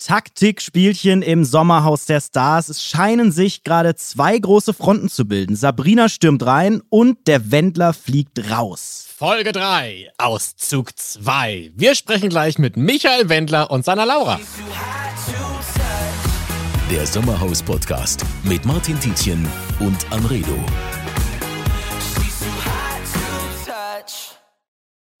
Taktikspielchen im Sommerhaus der Stars. Es scheinen sich gerade zwei große Fronten zu bilden. Sabrina stürmt rein und der Wendler fliegt raus. Folge 3, Auszug 2. Wir sprechen gleich mit Michael Wendler und seiner Laura. Der Sommerhaus-Podcast mit Martin Tietjen und Anredo.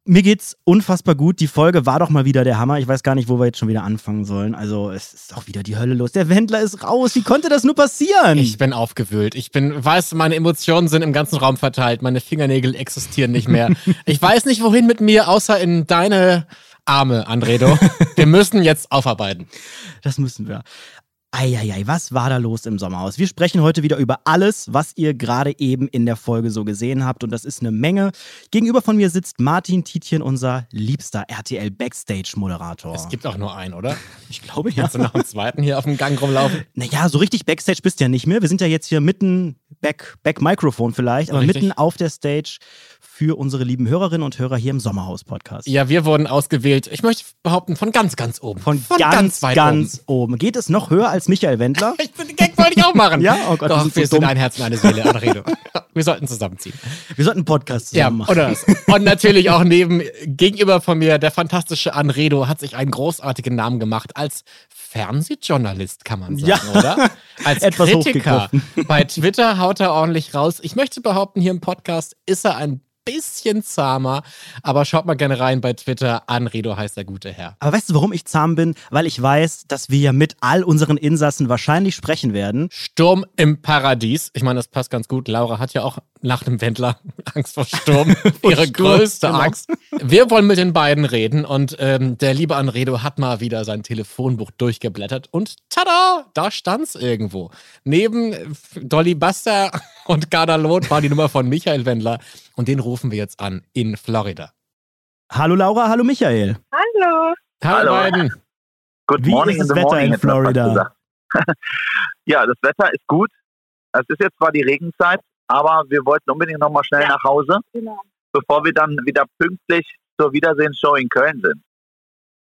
Mir geht's unfassbar gut. Die Folge war doch mal wieder der Hammer. Ich weiß gar nicht, wo wir jetzt schon wieder anfangen sollen. Also, es ist auch wieder die Hölle los. Der Wendler ist raus. Wie konnte das nur passieren? Ich bin aufgewühlt. Ich bin, weiß, meine Emotionen sind im ganzen Raum verteilt. Meine Fingernägel existieren nicht mehr. ich weiß nicht, wohin mit mir, außer in deine Arme, Andredo. Wir müssen jetzt aufarbeiten. Das müssen wir. Eieiei, was war da los im Sommerhaus? Wir sprechen heute wieder über alles, was ihr gerade eben in der Folge so gesehen habt. Und das ist eine Menge. Gegenüber von mir sitzt Martin Tietjen, unser liebster RTL Backstage-Moderator. Es gibt auch nur einen, oder? Ich glaube ja. Kannst du noch einen zweiten hier auf dem Gang rumlaufen? Naja, so richtig Backstage bist du ja nicht mehr. Wir sind ja jetzt hier mitten, Back, Back Microphone vielleicht, aber Richtig. mitten auf der Stage für unsere lieben Hörerinnen und Hörer hier im Sommerhaus-Podcast. Ja, wir wurden ausgewählt. Ich möchte behaupten, von ganz, ganz oben. Von, ganz, weit ganz, oben. Geht es noch höher als Michael Wendler? oben. Ich, den Gag wollte ich auch machen. Ja? Oh Gott, Doch, das ist so wir sind dumm. ein Herz und eine Seele, Anredo. Wir sollten zusammenziehen. Wir sollten einen Podcast Ja, zusammen machen. oder das. Und natürlich auch neben, gegenüber von mir, der fantastische Anredo hat sich einen großartigen Namen gemacht als Fernsehjournalist, kann man sagen, Ja. oder? Als Etwas Kritiker. Bei Twitter haut er ordentlich raus. Ich möchte behaupten, hier im Podcast ist er ein bisschen zahmer, aber schaut mal gerne rein bei Twitter. Anredo heißt der gute Herr. Aber weißt du, warum ich zahm bin? Weil ich weiß, dass wir ja mit all unseren Insassen wahrscheinlich sprechen werden. Sturm im Paradies. Ich meine, das passt ganz gut. Laura hat ja auch nach dem Wendler Angst vor Sturm. Ihre Sturm, größte genau. Angst. Wir wollen mit den beiden reden und ähm, der liebe Anredo hat mal wieder sein Telefonbuch durchgeblättert und tada, da stand's irgendwo. Neben Dolly Buster und Garda Loth war die Nummer von Michael Wendler und den rufen wir jetzt an in Florida. Hallo Laura, hallo Michael. Hallo. Hallo, Hallo. beiden. Good Wie morning ist das Wetter morning, in Florida? ja, das Wetter ist gut. Es ist jetzt zwar die Regenzeit, aber wir wollten unbedingt noch mal schnell Ja. nach Hause, Genau. bevor wir dann wieder pünktlich zur Wiedersehensshow in Köln sind.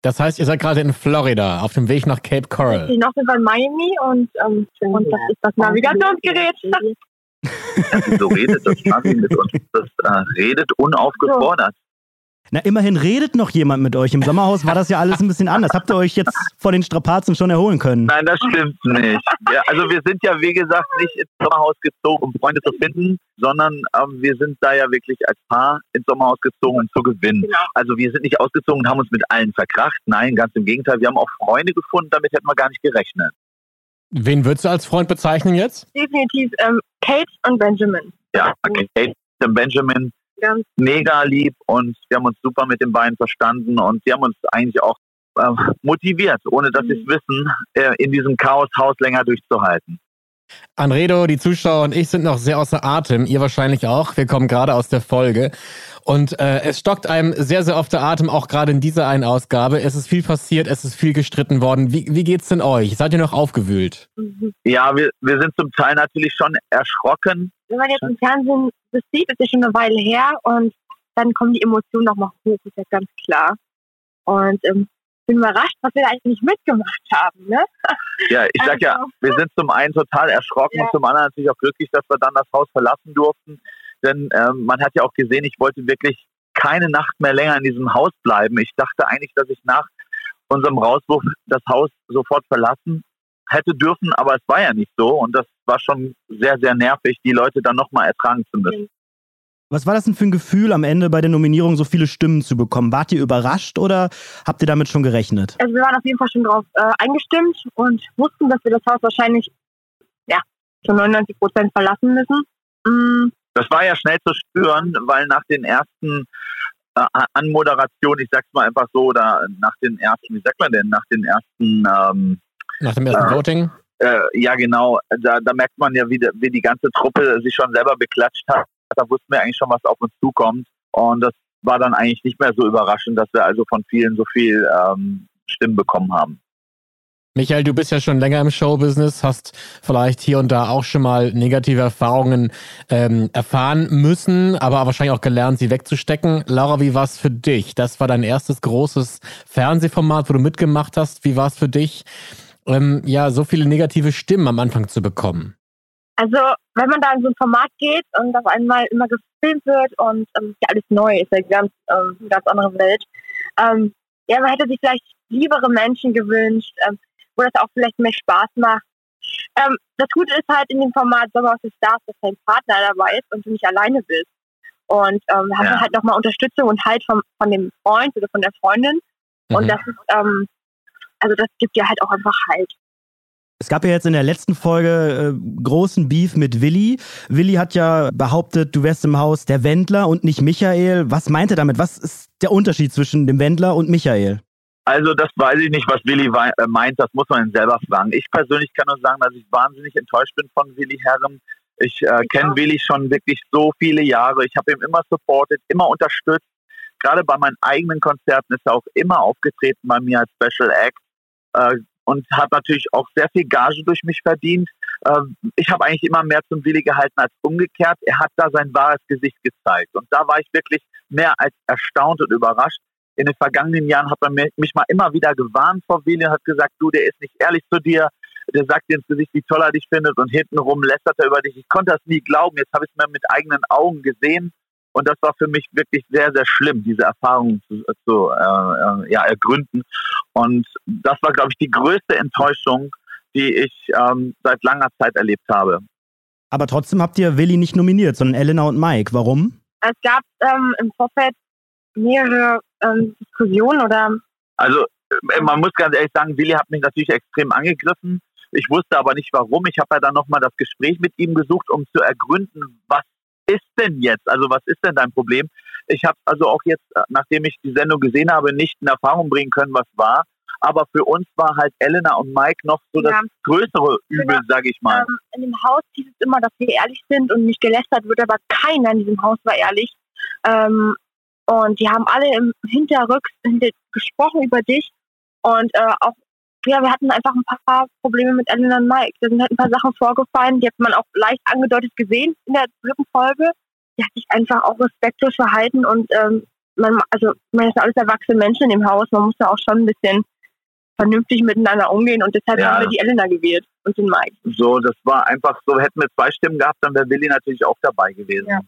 Das heißt, ihr seid gerade in Florida auf dem Weg nach Cape Coral. Ich noch sind wir in Miami und, ähm, und das ist das Navigationsgerät. Ja, wieso redet das Navi mit uns? Das äh, redet unaufgefordert. Na, immerhin redet noch jemand mit euch. Im Sommerhaus war das ja alles ein bisschen anders. Habt ihr euch jetzt vor den Strapazen schon erholen können? Nein, das stimmt nicht. Ja, also wir sind ja, wie gesagt, nicht ins Sommerhaus gezogen, um Freunde zu finden, sondern ähm, wir sind da ja wirklich als Paar ins Sommerhaus gezogen, um zu gewinnen. Genau. Also wir sind nicht ausgezogen und haben uns mit allen verkracht. Nein, ganz im Gegenteil. Wir haben auch Freunde gefunden, damit hätten wir gar nicht gerechnet. Wen würdest du als Freund bezeichnen jetzt? Definitiv ähm, Kate und Benjamin. Ja, Kate und Benjamin, Ganz mega lieb und wir haben uns super mit den beiden verstanden und die haben uns eigentlich auch äh, motiviert, ohne dass sie es wissen, äh, in diesem Chaoshaus länger durchzuhalten. Anredo, die Zuschauer und ich sind noch sehr außer Atem. Ihr wahrscheinlich auch. Wir kommen gerade aus der Folge. Und äh, es stockt einem sehr, sehr oft der Atem, auch gerade in dieser einen Ausgabe. Es ist viel passiert, es ist viel gestritten worden. Wie, wie geht's denn euch? Seid ihr noch aufgewühlt? Ja, wir, wir sind zum Teil natürlich schon erschrocken. Wenn man jetzt im Fernsehen das sieht, ist ja schon eine Weile her und dann kommen die Emotionen nochmal hoch, ist ja ganz klar. Und ähm, bin überrascht, was wir da eigentlich nicht mitgemacht haben. Ne? Ja, ich sag ja, Also- wir sind zum einen total erschrocken Ja. und zum anderen natürlich auch glücklich, dass wir dann das Haus verlassen durften. Denn ähm, man hat ja auch gesehen, ich wollte wirklich keine Nacht mehr länger in diesem Haus bleiben. Ich dachte eigentlich, dass ich nach unserem Rauswurf das Haus sofort verlassen hätte dürfen, aber es war ja nicht so und das war schon sehr, sehr nervig, die Leute dann nochmal ertragen zu müssen. Was war das denn für ein Gefühl, am Ende bei der Nominierung so viele Stimmen zu bekommen? Wart ihr überrascht oder habt ihr damit schon gerechnet? Also wir waren auf jeden Fall schon drauf äh, eingestimmt und wussten, dass wir das Haus wahrscheinlich ja, zu 99 Prozent verlassen müssen. Mm, Das war ja schnell zu spüren, weil nach den ersten äh, Anmoderationen, ich sag's mal einfach so, oder nach den ersten, wie sagt man denn, nach den ersten ähm, Nach dem ersten Ja. Voting? Äh, ja, genau. Da, da merkt man ja, wie, die- wie die ganze Truppe sich schon selber beklatscht hat. Da wussten wir eigentlich schon, was auf uns zukommt. Und das war dann eigentlich nicht mehr so überraschend, dass wir also von vielen so viel ähm, Stimmen bekommen haben. Michael, du bist ja schon länger im Showbusiness, hast vielleicht hier und da auch schon mal negative Erfahrungen ähm, erfahren müssen, aber wahrscheinlich auch gelernt, sie wegzustecken. Laura, wie war es für dich? Das war dein erstes großes Fernsehformat, wo du mitgemacht hast. Wie war es für dich, ähm, ja, so viele negative Stimmen am Anfang zu bekommen? Also, wenn man da in so ein Format geht und auf einmal immer gefilmt wird und ähm, ja, alles neu ist, ja ganz, ähm, eine ganz andere Welt. Ähm, ja, man hätte sich vielleicht liebere Menschen gewünscht, ähm, wo das auch vielleicht mehr Spaß macht. Ähm, das Gute ist halt in dem Format Sommer aus den Stars, dass dein Partner dabei ist und du nicht alleine bist. Und ähm, hast ja. halt nochmal Unterstützung und Halt von, von dem Freund oder von der Freundin. Mhm. Und das ist, ähm, also das gibt dir halt auch einfach Halt. Es gab ja jetzt in der letzten Folge äh, großen Beef mit Willi. Willi hat ja behauptet, du wärst im Haus der Wendler und nicht Michael. Was meint er damit? Was ist der Unterschied zwischen dem Wendler und Michael? Also das weiß ich nicht, was Willi äh, meint, das muss man ihn selber fragen. Ich persönlich kann nur sagen, dass ich wahnsinnig enttäuscht bin von Willi Herren. Ich äh, kenne Willi schon wirklich so viele Jahre. Ich habe ihn immer supportet, immer unterstützt. Gerade bei meinen eigenen Konzerten ist er auch immer aufgetreten bei mir als Special Act äh, und hat natürlich auch sehr viel Gage durch mich verdient. Äh, ich habe eigentlich immer mehr zum Willi gehalten als umgekehrt. Er hat da sein wahres Gesicht gezeigt und da war ich wirklich mehr als erstaunt und überrascht in den vergangenen Jahren hat man mich mal immer wieder gewarnt vor Willi und hat gesagt, du, der ist nicht ehrlich zu dir, der sagt dir ins Gesicht, wie toll er dich findet und hintenrum lästert er über dich. Ich konnte das nie glauben. Jetzt habe ich es mir mit eigenen Augen gesehen und das war für mich wirklich sehr, sehr schlimm, diese Erfahrung zu, zu äh, äh ja, ergründen. Und das war, glaube ich, die größte Enttäuschung, die ich ähm, seit langer Zeit erlebt habe. Aber trotzdem habt ihr Willi nicht nominiert, sondern Elena und Mike. Warum? Es gab ähm, im Vorfeld mehrere ähm, Diskussionen oder? Also äh, man muss ganz ehrlich sagen, Willi hat mich natürlich extrem angegriffen. Ich wusste aber nicht warum. Ich habe ja dann nochmal das Gespräch mit ihm gesucht, um zu ergründen, was ist denn jetzt? Also was ist denn dein Problem? Ich habe also auch jetzt, äh, nachdem ich die Sendung gesehen habe, nicht in Erfahrung bringen können, was war. Aber für uns war halt Elena und Mike noch so ja. das größere Übel, genau. sage ich mal. Ähm, in dem Haus hieß es immer, dass wir ehrlich sind und nicht gelästert wird, aber keiner in diesem Haus war ehrlich. Ähm, und die haben alle im Hinterrücks gesprochen über dich. Und äh, auch, ja, wir hatten einfach ein paar Probleme mit Ellen und Mike. Da sind halt ein paar Sachen vorgefallen, die hat man auch leicht angedeutet gesehen in der dritten Folge. Die hat sich einfach auch respektlos verhalten und ähm, man, also man ist alles erwachsene Menschen im Haus, man muss da auch schon ein bisschen vernünftig miteinander umgehen und deshalb ja. haben wir die Elena gewählt und den Mike. So, das war einfach so, hätten wir zwei Stimmen gehabt, dann wäre Willi natürlich auch dabei gewesen. Ja.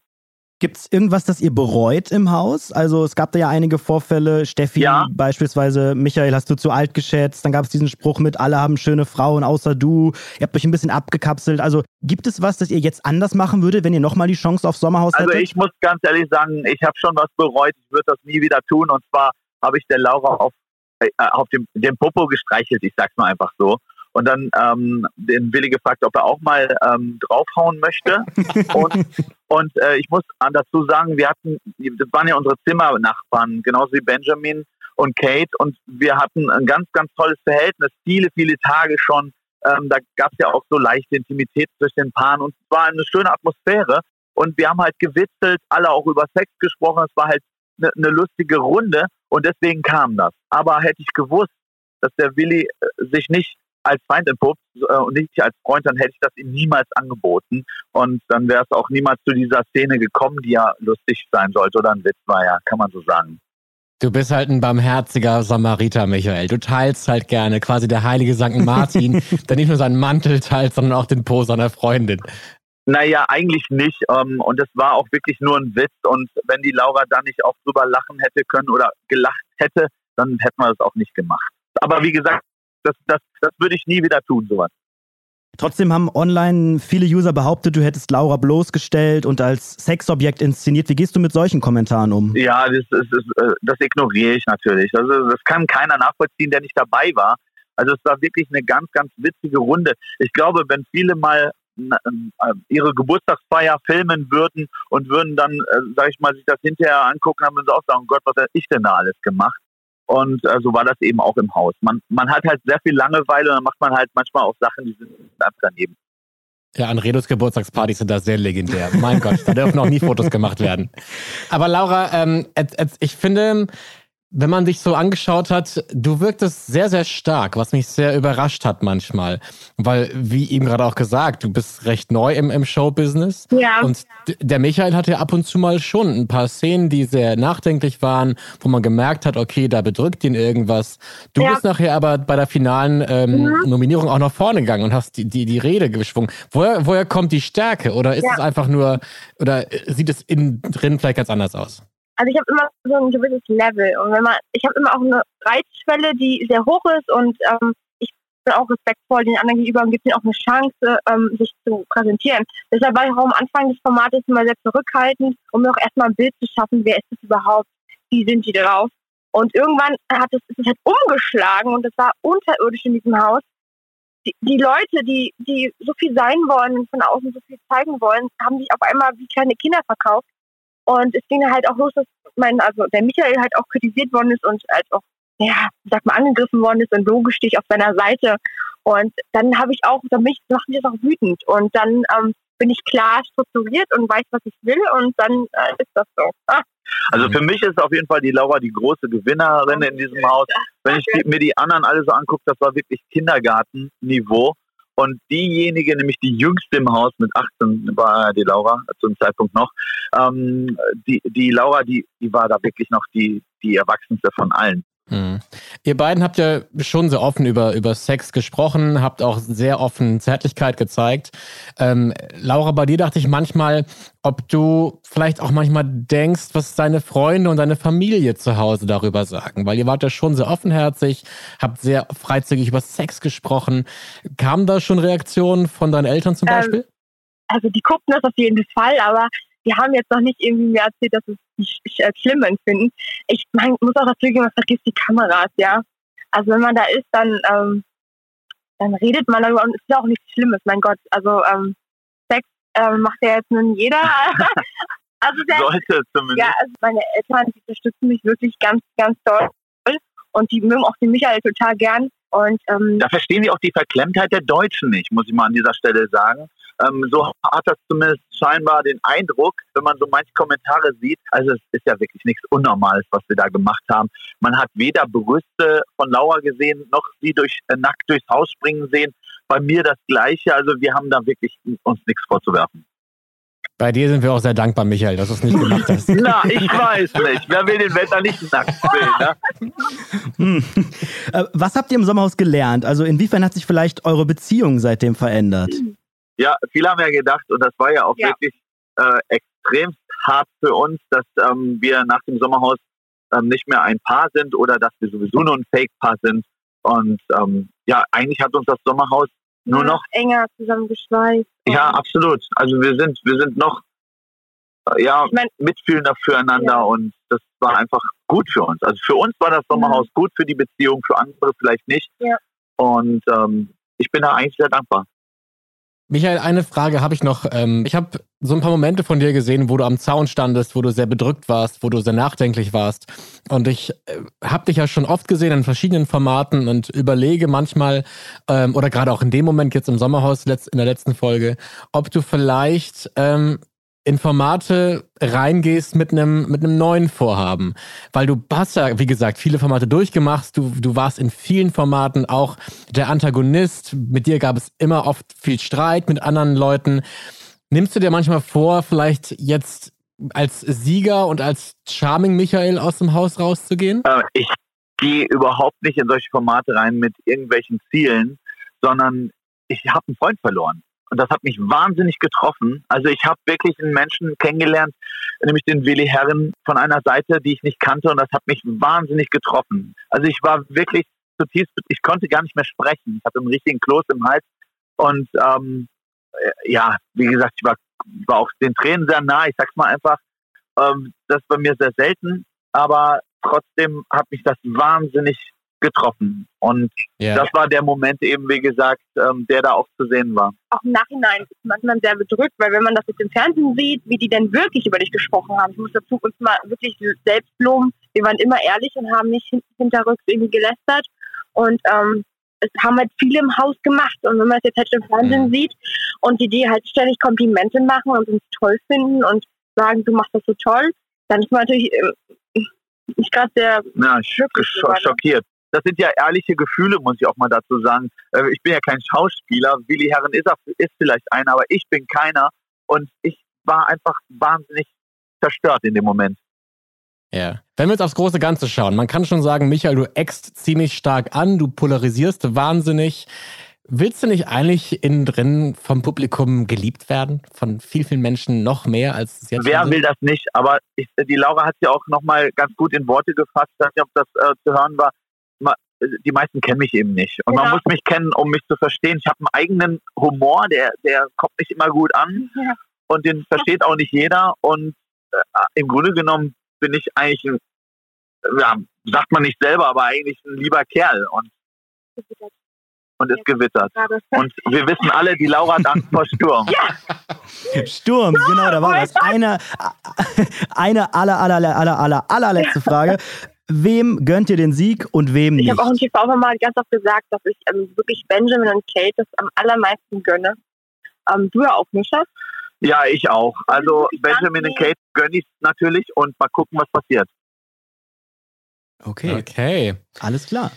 Gibt es irgendwas, das ihr bereut im Haus? Also es gab da ja einige Vorfälle. Steffi ja. beispielsweise, Michael hast du zu alt geschätzt. Dann gab es diesen Spruch mit, alle haben schöne Frauen außer du. Ihr habt euch ein bisschen abgekapselt. Also gibt es was, das ihr jetzt anders machen würdet, wenn ihr nochmal die Chance auf Sommerhaus also hättet? Also ich muss ganz ehrlich sagen, ich habe schon was bereut. Ich würde das nie wieder tun. Und zwar habe ich der Laura auf, äh, auf dem, dem Popo gestreichelt. Ich sag's mal einfach so und dann ähm, den Willi gefragt, ob er auch mal ähm, draufhauen möchte. und und äh, ich muss dazu sagen, wir hatten, das waren ja unsere Zimmernachbarn, genauso wie Benjamin und Kate. Und wir hatten ein ganz, ganz tolles Verhältnis, viele, viele Tage schon. Ähm, da gab es ja auch so leichte Intimität zwischen den Paaren und es war eine schöne Atmosphäre. Und wir haben halt gewitzelt, alle auch über Sex gesprochen. Es war halt eine ne lustige Runde und deswegen kam das. Aber hätte ich gewusst, dass der Willi äh, sich nicht als Feind entpuppt äh, und nicht als Freund, dann hätte ich das ihm niemals angeboten. Und dann wäre es auch niemals zu dieser Szene gekommen, die ja lustig sein sollte oder ein Witz war, ja, kann man so sagen. Du bist halt ein barmherziger Samariter, Michael. Du teilst halt gerne quasi der heilige St. Martin, der nicht nur seinen Mantel teilt, sondern auch den Po seiner Freundin. Naja, eigentlich nicht. Ähm, und es war auch wirklich nur ein Witz. Und wenn die Laura da nicht auch drüber lachen hätte können oder gelacht hätte, dann hätten wir das auch nicht gemacht. Aber wie gesagt, das, das, das würde ich nie wieder tun, sowas. Trotzdem haben online viele User behauptet, du hättest Laura bloßgestellt und als Sexobjekt inszeniert. Wie gehst du mit solchen Kommentaren um? Ja, das, das, das, das ignoriere ich natürlich. Also, das kann keiner nachvollziehen, der nicht dabei war. Also es war wirklich eine ganz, ganz witzige Runde. Ich glaube, wenn viele mal äh, ihre Geburtstagsfeier filmen würden und würden dann, äh, sag ich mal, sich das hinterher angucken, haben sie auch sagen, Gott, was habe ich denn da alles gemacht? Und äh, so war das eben auch im Haus. Man, man hat halt sehr viel Langeweile und dann macht man halt manchmal auch Sachen, die sind einfach daneben. Ja, Anredos Geburtstagspartys sind da sehr legendär. Mein Gott, da dürfen auch nie Fotos gemacht werden. Aber Laura, ähm, ich finde, wenn man dich so angeschaut hat, du wirktest sehr, sehr stark, was mich sehr überrascht hat manchmal. Weil, wie eben gerade auch gesagt, du bist recht neu im, im Showbusiness. Ja. Und der Michael hatte ja ab und zu mal schon ein paar Szenen, die sehr nachdenklich waren, wo man gemerkt hat, okay, da bedrückt ihn irgendwas. Du Ja. bist nachher aber bei der finalen ähm, Mhm. Nominierung auch nach vorne gegangen und hast die, die, die Rede geschwungen. Woher, woher kommt die Stärke? Oder ist Ja. es einfach nur, oder sieht es innen drin vielleicht ganz anders aus? Also ich habe immer so ein gewisses Level und wenn man, ich habe immer auch eine Reizschwelle, die sehr hoch ist und ähm, ich bin auch respektvoll den anderen gegenüber und gebe ihnen auch eine Chance, ähm, sich zu präsentieren. Deshalb war ich auch am Anfang des Formates immer sehr zurückhaltend, um mir auch erstmal ein Bild zu schaffen, wer ist das überhaupt, wie sind die drauf. Und irgendwann hat es, es halt umgeschlagen und es war unterirdisch in diesem Haus. Die, die Leute, die, die so viel sein wollen und von außen so viel zeigen wollen, haben sich auf einmal wie kleine Kinder verkauft. Und es ging halt auch los, dass mein, also der Michael halt auch kritisiert worden ist und halt auch, ja, sag mal, angegriffen worden ist und logisch stehe ich auf seiner Seite. Und dann habe ich auch, dann bin ich, macht mich das auch wütend. Und dann ähm, bin ich klar strukturiert und weiß, was ich will und dann äh, ist das so. Ah, Also für mich ist auf jeden Fall die Laura die große Gewinnerin in diesem Haus. Wenn ich die, mir die anderen alle so angucke, das war wirklich Kindergartenniveau. Und diejenige, nämlich die jüngste im Haus mit 18, war die Laura zum Zeitpunkt noch. Ähm, die, die Laura, die, die war da wirklich noch die, die Erwachsenste von allen. Mhm. Ihr beiden habt ja schon sehr offen über, über Sex gesprochen, habt auch sehr offen Zärtlichkeit gezeigt. Ähm, Laura, bei dir dachte ich manchmal, ob du vielleicht auch manchmal denkst, was deine Freunde und deine Familie zu Hause darüber sagen. Weil ihr wart ja schon sehr offenherzig, habt sehr freizügig über Sex gesprochen. Kamen da schon Reaktionen von deinen Eltern zum Ähm, Beispiel? Also die gucken das auf jeden Fall, aber die haben jetzt noch nicht irgendwie mir erzählt, dass es nicht schlimm empfinden. Ich mein, muss auch dazu geben, man vergisst die Kameras, ja. Also wenn man da ist, dann, ähm, dann redet man darüber und es ist ja auch nichts Schlimmes, mein Gott. Also ähm, Sex ähm, macht ja jetzt nun jeder. also der, Sollte zumindest. ja, also meine Eltern, die unterstützen mich wirklich ganz, ganz toll und die mögen auch den Michael total gern. Und ähm, Da verstehen die auch die Verklemmtheit der Deutschen nicht, muss ich mal an dieser Stelle sagen. Ähm, so hat das zumindest scheinbar den Eindruck, wenn man so manche Kommentare sieht. Also es ist ja wirklich nichts Unnormales, was wir da gemacht haben. Man hat weder Brüste von Laura gesehen, noch sie durch, äh, nackt durchs Haus springen sehen. Bei mir das Gleiche. Also wir haben da wirklich uns nichts vorzuwerfen. Bei dir sind wir auch sehr dankbar, Michael, dass du es nicht gemacht hast. Na, ich weiß nicht. Wer will den Wetter nicht nackt sehen? Ne? Hm. Äh, Was habt ihr im Sommerhaus gelernt? Also inwiefern hat sich vielleicht eure Beziehung seitdem verändert? Ja, viele haben ja gedacht, und das war ja auch Ja. wirklich äh, extremst hart für uns, dass ähm, wir nach dem Sommerhaus ähm, nicht mehr ein Paar sind oder dass wir sowieso nur ein Fake-Paar sind. Und ähm, ja, eigentlich hat uns das Sommerhaus nur noch, enger zusammengeschweißt. ja, absolut. Also wir sind, wir sind noch äh, ja, Ich mein- mitfühlender füreinander Ja. und das war einfach gut für uns. Also für uns war das Sommerhaus gut, für die Beziehung, für andere vielleicht nicht. Ja. Und ähm, ich bin da eigentlich sehr dankbar. Michael, eine Frage habe ich noch. Ähm, Ich habe so ein paar Momente von dir gesehen, wo du am Zaun standest, wo du sehr bedrückt warst, wo du sehr nachdenklich warst. Und ich habe dich ja schon oft gesehen in verschiedenen Formaten und überlege manchmal, ähm, oder gerade auch in dem Moment jetzt im Sommerhaus in der letzten Folge, ob du vielleicht ähm, in Formate reingehst mit einem mit einem neuen Vorhaben, weil du hast ja wie gesagt viele Formate durchgemacht, du du warst in vielen Formaten auch der Antagonist, mit dir gab es immer oft viel Streit mit anderen Leuten. Nimmst du dir manchmal vor, vielleicht jetzt als Sieger und als Charming Michael aus dem Haus rauszugehen? Äh, ich gehe überhaupt nicht in solche Formate rein mit irgendwelchen Zielen, sondern ich habe einen Freund verloren. Und das hat mich wahnsinnig getroffen. Also ich habe wirklich einen Menschen kennengelernt, nämlich den Willi Herren von einer Seite, die ich nicht kannte. Und das hat mich wahnsinnig getroffen. Also ich war wirklich zutiefst, ich konnte gar nicht mehr sprechen. Ich hatte einen richtigen Kloß im Hals. Und ähm, äh, ja, wie gesagt, ich war, war auch den Tränen sehr nah. Ich sag's mal einfach, ähm, das ist bei mir sehr selten. Aber trotzdem hat mich das wahnsinnig getroffen. Und Ja. das war der Moment eben, wie gesagt, ähm, der da auch zu sehen war. auch im Nachhinein ist manchmal sehr bedrückt, weil wenn man das jetzt im Fernsehen sieht, wie die denn wirklich über dich gesprochen haben, ich muss dazu uns mal wirklich selbst loben, wir waren immer ehrlich und haben nicht hin- hinterrücks irgendwie gelästert und ähm, es haben halt viele im Haus gemacht und wenn man es jetzt halt im Fernsehen Mhm. sieht und die dir halt ständig Komplimente machen und uns toll finden und sagen, du machst das so toll, dann ist man natürlich, ähm, mich gerade sehr Ja, sch schockiert. Das sind ja ehrliche Gefühle, muss ich auch mal dazu sagen. Äh, Ich bin ja kein Schauspieler. Willi Herren ist, ist vielleicht einer, aber ich bin keiner. Und ich war einfach wahnsinnig zerstört in dem Moment. Ja. Wenn wir jetzt aufs große Ganze schauen, man kann schon sagen, Michael, du eckst ziemlich stark an, du polarisierst wahnsinnig. Willst du nicht eigentlich innen drin vom Publikum geliebt werden? Von viel, vielen Menschen noch mehr als es jetzt Wer will das nicht? Aber ich, die Laura hat ja auch nochmal ganz gut in Worte gefasst. Ich weiß nicht, ob das äh, zu hören war. Die meisten kennen mich eben nicht. Und man Ja. muss mich kennen, um mich zu verstehen. Ich habe einen eigenen Humor, der, der kommt nicht immer gut an. Ja. Und den versteht auch nicht jeder. Und äh, im Grunde genommen bin ich eigentlich ein, ja, sagt man nicht selber, aber eigentlich ein lieber Kerl und, und ist gewittert. Und wir wissen alle, die Laura hat Angst vor Sturm. Sturm, genau, da war was. Eine, eine aller, aller, aller, aller, aller, allerletzte Frage. Wem gönnt ihr den Sieg und wem Ich nicht? habe auch im TV mal ganz oft gesagt, dass ich ähm, wirklich Benjamin und Kate das am allermeisten gönne. Ähm, du ja auch, Mischa. Ja, ich auch. Also Ich Benjamin und Kate gönne ich natürlich und mal gucken, was passiert. Okay, Okay. alles klar.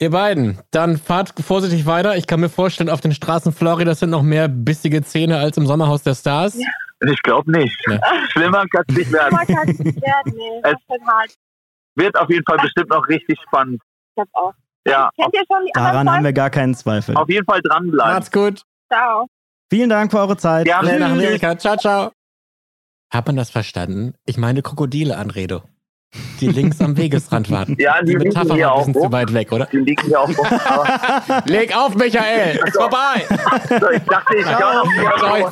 Ihr beiden, dann fahrt vorsichtig weiter. Ich kann mir vorstellen, auf den Straßen Floridas sind noch mehr bissige Zähne als im Sommerhaus der Stars. Ja. Ich glaube nicht. Ja. Schlimmer kann es nicht werden. Man kann es nicht werden, nee. Das ist halt hart. Wird auf jeden Fall bestimmt noch richtig spannend. Ich glaube auch. Ja, Kennt ihr schon die Daran haben wir gar keinen Zweifel. auf jeden Fall dranbleiben. Macht's gut. Ciao. Vielen Dank für eure Zeit. Schnell nach. Amerika. Ciao, ciao. Hat man das verstanden? Ich meine Krokodile, Anredo. Die links am Wegesrand warten. Ja, die die liegen Metapher hier war ein bisschen zu weit weg, oder? Die liegen hier auch. Aber Leg auf, Michael! Ist vorbei! so, ich dachte, ich kann hier?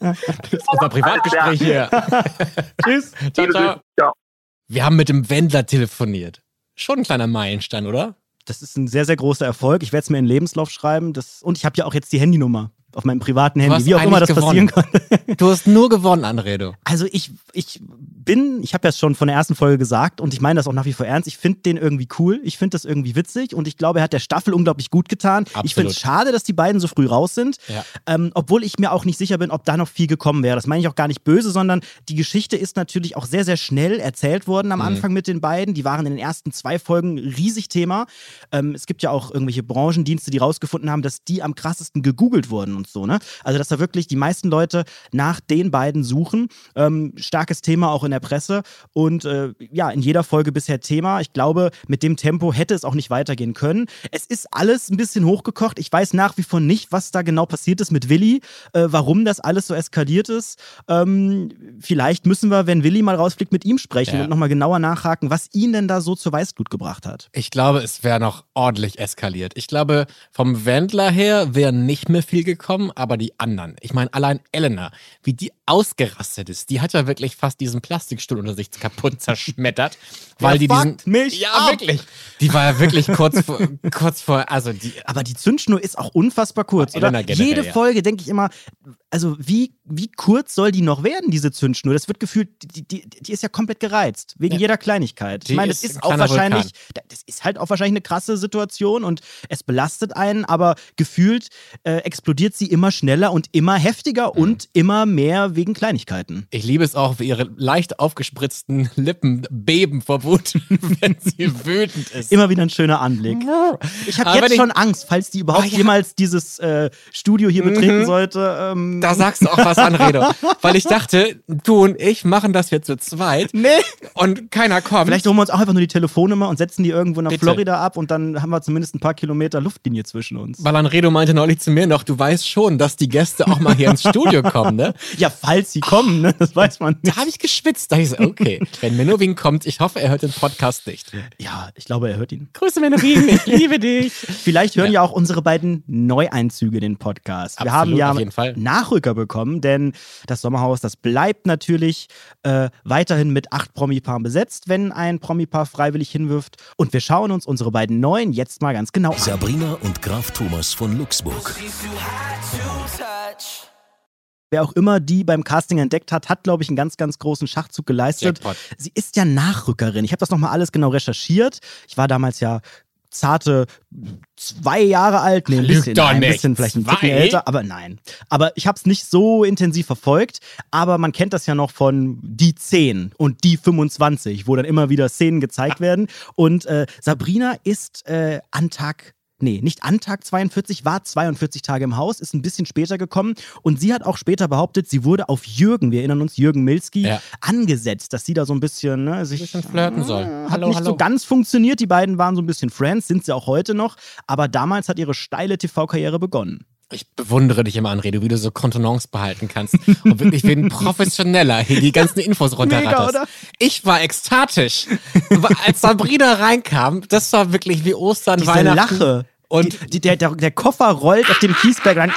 Das ist unser Privatgespräch hier. Tschüss. Ciao, ciao. Ciao. Wir haben mit dem Wendler telefoniert. Schon ein kleiner Meilenstein, oder? Das ist ein sehr, sehr großer Erfolg. Ich werde es mir in den Lebenslauf schreiben. Das, und ich habe ja auch jetzt die Handynummer auf meinem privaten Handy, wie auch immer das eigentlich passieren kann. Du hast nur gewonnen, Anredo. Also ich, ich bin, ich habe ja schon von der ersten Folge gesagt und ich meine das auch nach wie vor ernst, ich finde den irgendwie cool, ich finde das irgendwie witzig und ich glaube, er hat der Staffel unglaublich gut getan. Ich Absolut. finde es schade, dass die beiden so früh raus sind, Ja. ähm, obwohl ich mir auch nicht sicher bin, ob da noch viel gekommen wäre. Das meine ich auch gar nicht böse, sondern die Geschichte ist natürlich auch sehr, sehr schnell erzählt worden am Mhm. Anfang mit den beiden. Die waren in den ersten zwei Folgen riesig Thema. Ähm, es gibt ja auch irgendwelche Branchendienste, die rausgefunden haben, dass die am krassesten gegoogelt wurden und so. Ne? Also dass da wirklich die meisten Leute nach den beiden suchen. Ähm, starkes Thema auch in der Presse und äh, ja, in jeder Folge bisher Thema. Ich glaube, mit dem Tempo hätte es auch nicht weitergehen können. Es ist alles ein bisschen hochgekocht. Ich weiß nach wie vor nicht, was da genau passiert ist mit Willi, äh, warum das alles so eskaliert ist. Ähm, vielleicht müssen wir, wenn Willi mal rausfliegt, mit ihm sprechen Ja. und nochmal genauer nachhaken, was ihn denn da so zur Weißglut gebracht hat. Ich glaube, es wäre noch ordentlich eskaliert. Ich glaube, vom Wendler her wäre nicht mehr viel gekommen, aber die anderen. Ich meine, allein Elena, wie die ausgerastet ist, die hat ja wirklich fast diesen Plastikstuhl unter sich kaputt zerschmettert, weil die diesen. mich ja, ab. wirklich. Die war ja wirklich kurz vor, kurz vor, also die. Aber die Zündschnur ist auch unfassbar kurz, oder? generell, Jede ja. Folge denke ich immer, also wie, wie kurz soll die noch werden, diese Zündschnur? Das wird gefühlt, die, die, die ist ja komplett gereizt, wegen Ja. jeder Kleinigkeit. Ich meine, das ist ist auch wahrscheinlich, das ist halt auch wahrscheinlich eine krasse Situation und es belastet einen, aber gefühlt äh, explodiert sie immer schneller und immer heftiger Mhm. und immer mehr wegen Kleinigkeiten. Ich liebe es auch, wie ihre leicht aufgespritzten Lippen beben vor Wut, wenn sie wütend ist. Immer wieder ein schöner Anblick. Ich habe jetzt wenn schon Angst, falls die überhaupt Oh ja. jemals dieses äh, Studio hier Mhm. betreten sollte. Ähm, Da sagst du auch was an, Redo. Weil ich dachte, du und ich machen das jetzt zu zweit nee. und keiner kommt. Vielleicht holen wir uns auch einfach nur die Telefonnummer und setzen die irgendwo nach Bitte. Florida ab und dann haben wir zumindest ein paar Kilometer Luftlinie zwischen uns. Weil Anredo meinte neulich zu mir noch, du weißt schon, dass die Gäste auch mal hier ins Studio kommen, ne? Ja, falls sie kommen, ne? das weiß man nicht. Da habe ich geschwitzt. Da hab ich so, okay, wenn Menowin kommt, ich hoffe, er hört den Podcast nicht. Ja, ich glaube, er hört ihn. Grüße Menowin, ich liebe dich. Vielleicht hören ja, auch unsere beiden Neueinzüge den Podcast. Wir haben Absolut, ja auf jeden Fall. Nachrücker bekommen, denn das Sommerhaus, das bleibt natürlich äh, weiterhin mit acht Promi-Paaren besetzt, wenn ein Promi-Paar freiwillig hinwirft. Und wir schauen uns unsere beiden Neuen jetzt mal ganz genau an. Sabrina und Graf Thomas von Luxburg. Wer auch immer die beim Casting entdeckt hat, hat, glaube ich, einen ganz, ganz großen Schachzug geleistet. Jackpot. Sie ist ja Nachrückerin. Ich habe das nochmal alles genau recherchiert. Ich war damals ja zarte zwei Jahre alt, nee, ein Lügt bisschen, nein, ein bisschen vielleicht ein? Ticken älter, aber nein. Aber ich habe es nicht so intensiv verfolgt, aber man kennt das ja noch von die 10 und die 25, wo dann immer wieder Szenen gezeigt werden. Und äh, Sabrina ist äh, an Tag Nee, nicht an Tag 42, war 42 Tage im Haus, ist ein bisschen später gekommen und sie hat auch später behauptet, sie wurde auf Jürgen, wir erinnern uns, Jürgen Milski, Ja. angesetzt, dass sie da so ein bisschen, ne, sich bisschen flirten soll. hat Hallo, nicht hallo. so ganz funktioniert. Die beiden waren so ein bisschen Friends, sind sie auch heute noch. Aber damals hat ihre steile TV-Karriere begonnen. Ich bewundere dich immer, Anredo, wie du so Kontenance behalten kannst und wirklich wie ein Professioneller hier die ganzen Infos runterratterst. Ich war ekstatisch. Als Sabrina reinkam, das war wirklich wie Ostern, Diese Weihnachten. Lache. Und die, der, der, der Koffer rollt auf dem Kiesberg rein.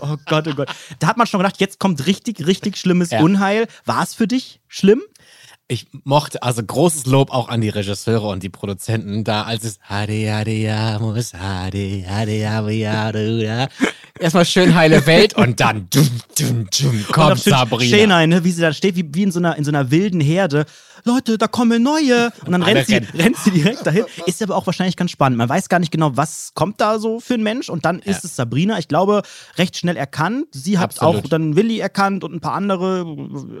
Oh Gott, oh Gott. Da hat man schon gedacht, jetzt kommt richtig, richtig schlimmes Ja. Unheil. War es für dich schlimm? ich mochte, also großes Lob auch an die Regisseure und die Produzenten da, als es Erstmal schön heile Welt und dann dum, dum, dum, Und kommt auf Sabrina. Schena, ne, wie sie da steht, wie, wie in, so einer, in so einer wilden Herde. Leute, da kommen neue. Und dann rennt sie, rennen. rennt sie direkt dahin. Ist aber auch wahrscheinlich ganz spannend. Man weiß gar nicht genau, was kommt da so für ein Mensch. Und dann ist es Sabrina, ich glaube, recht schnell erkannt. Sie hat Absolut. auch dann Willi erkannt und ein paar andere.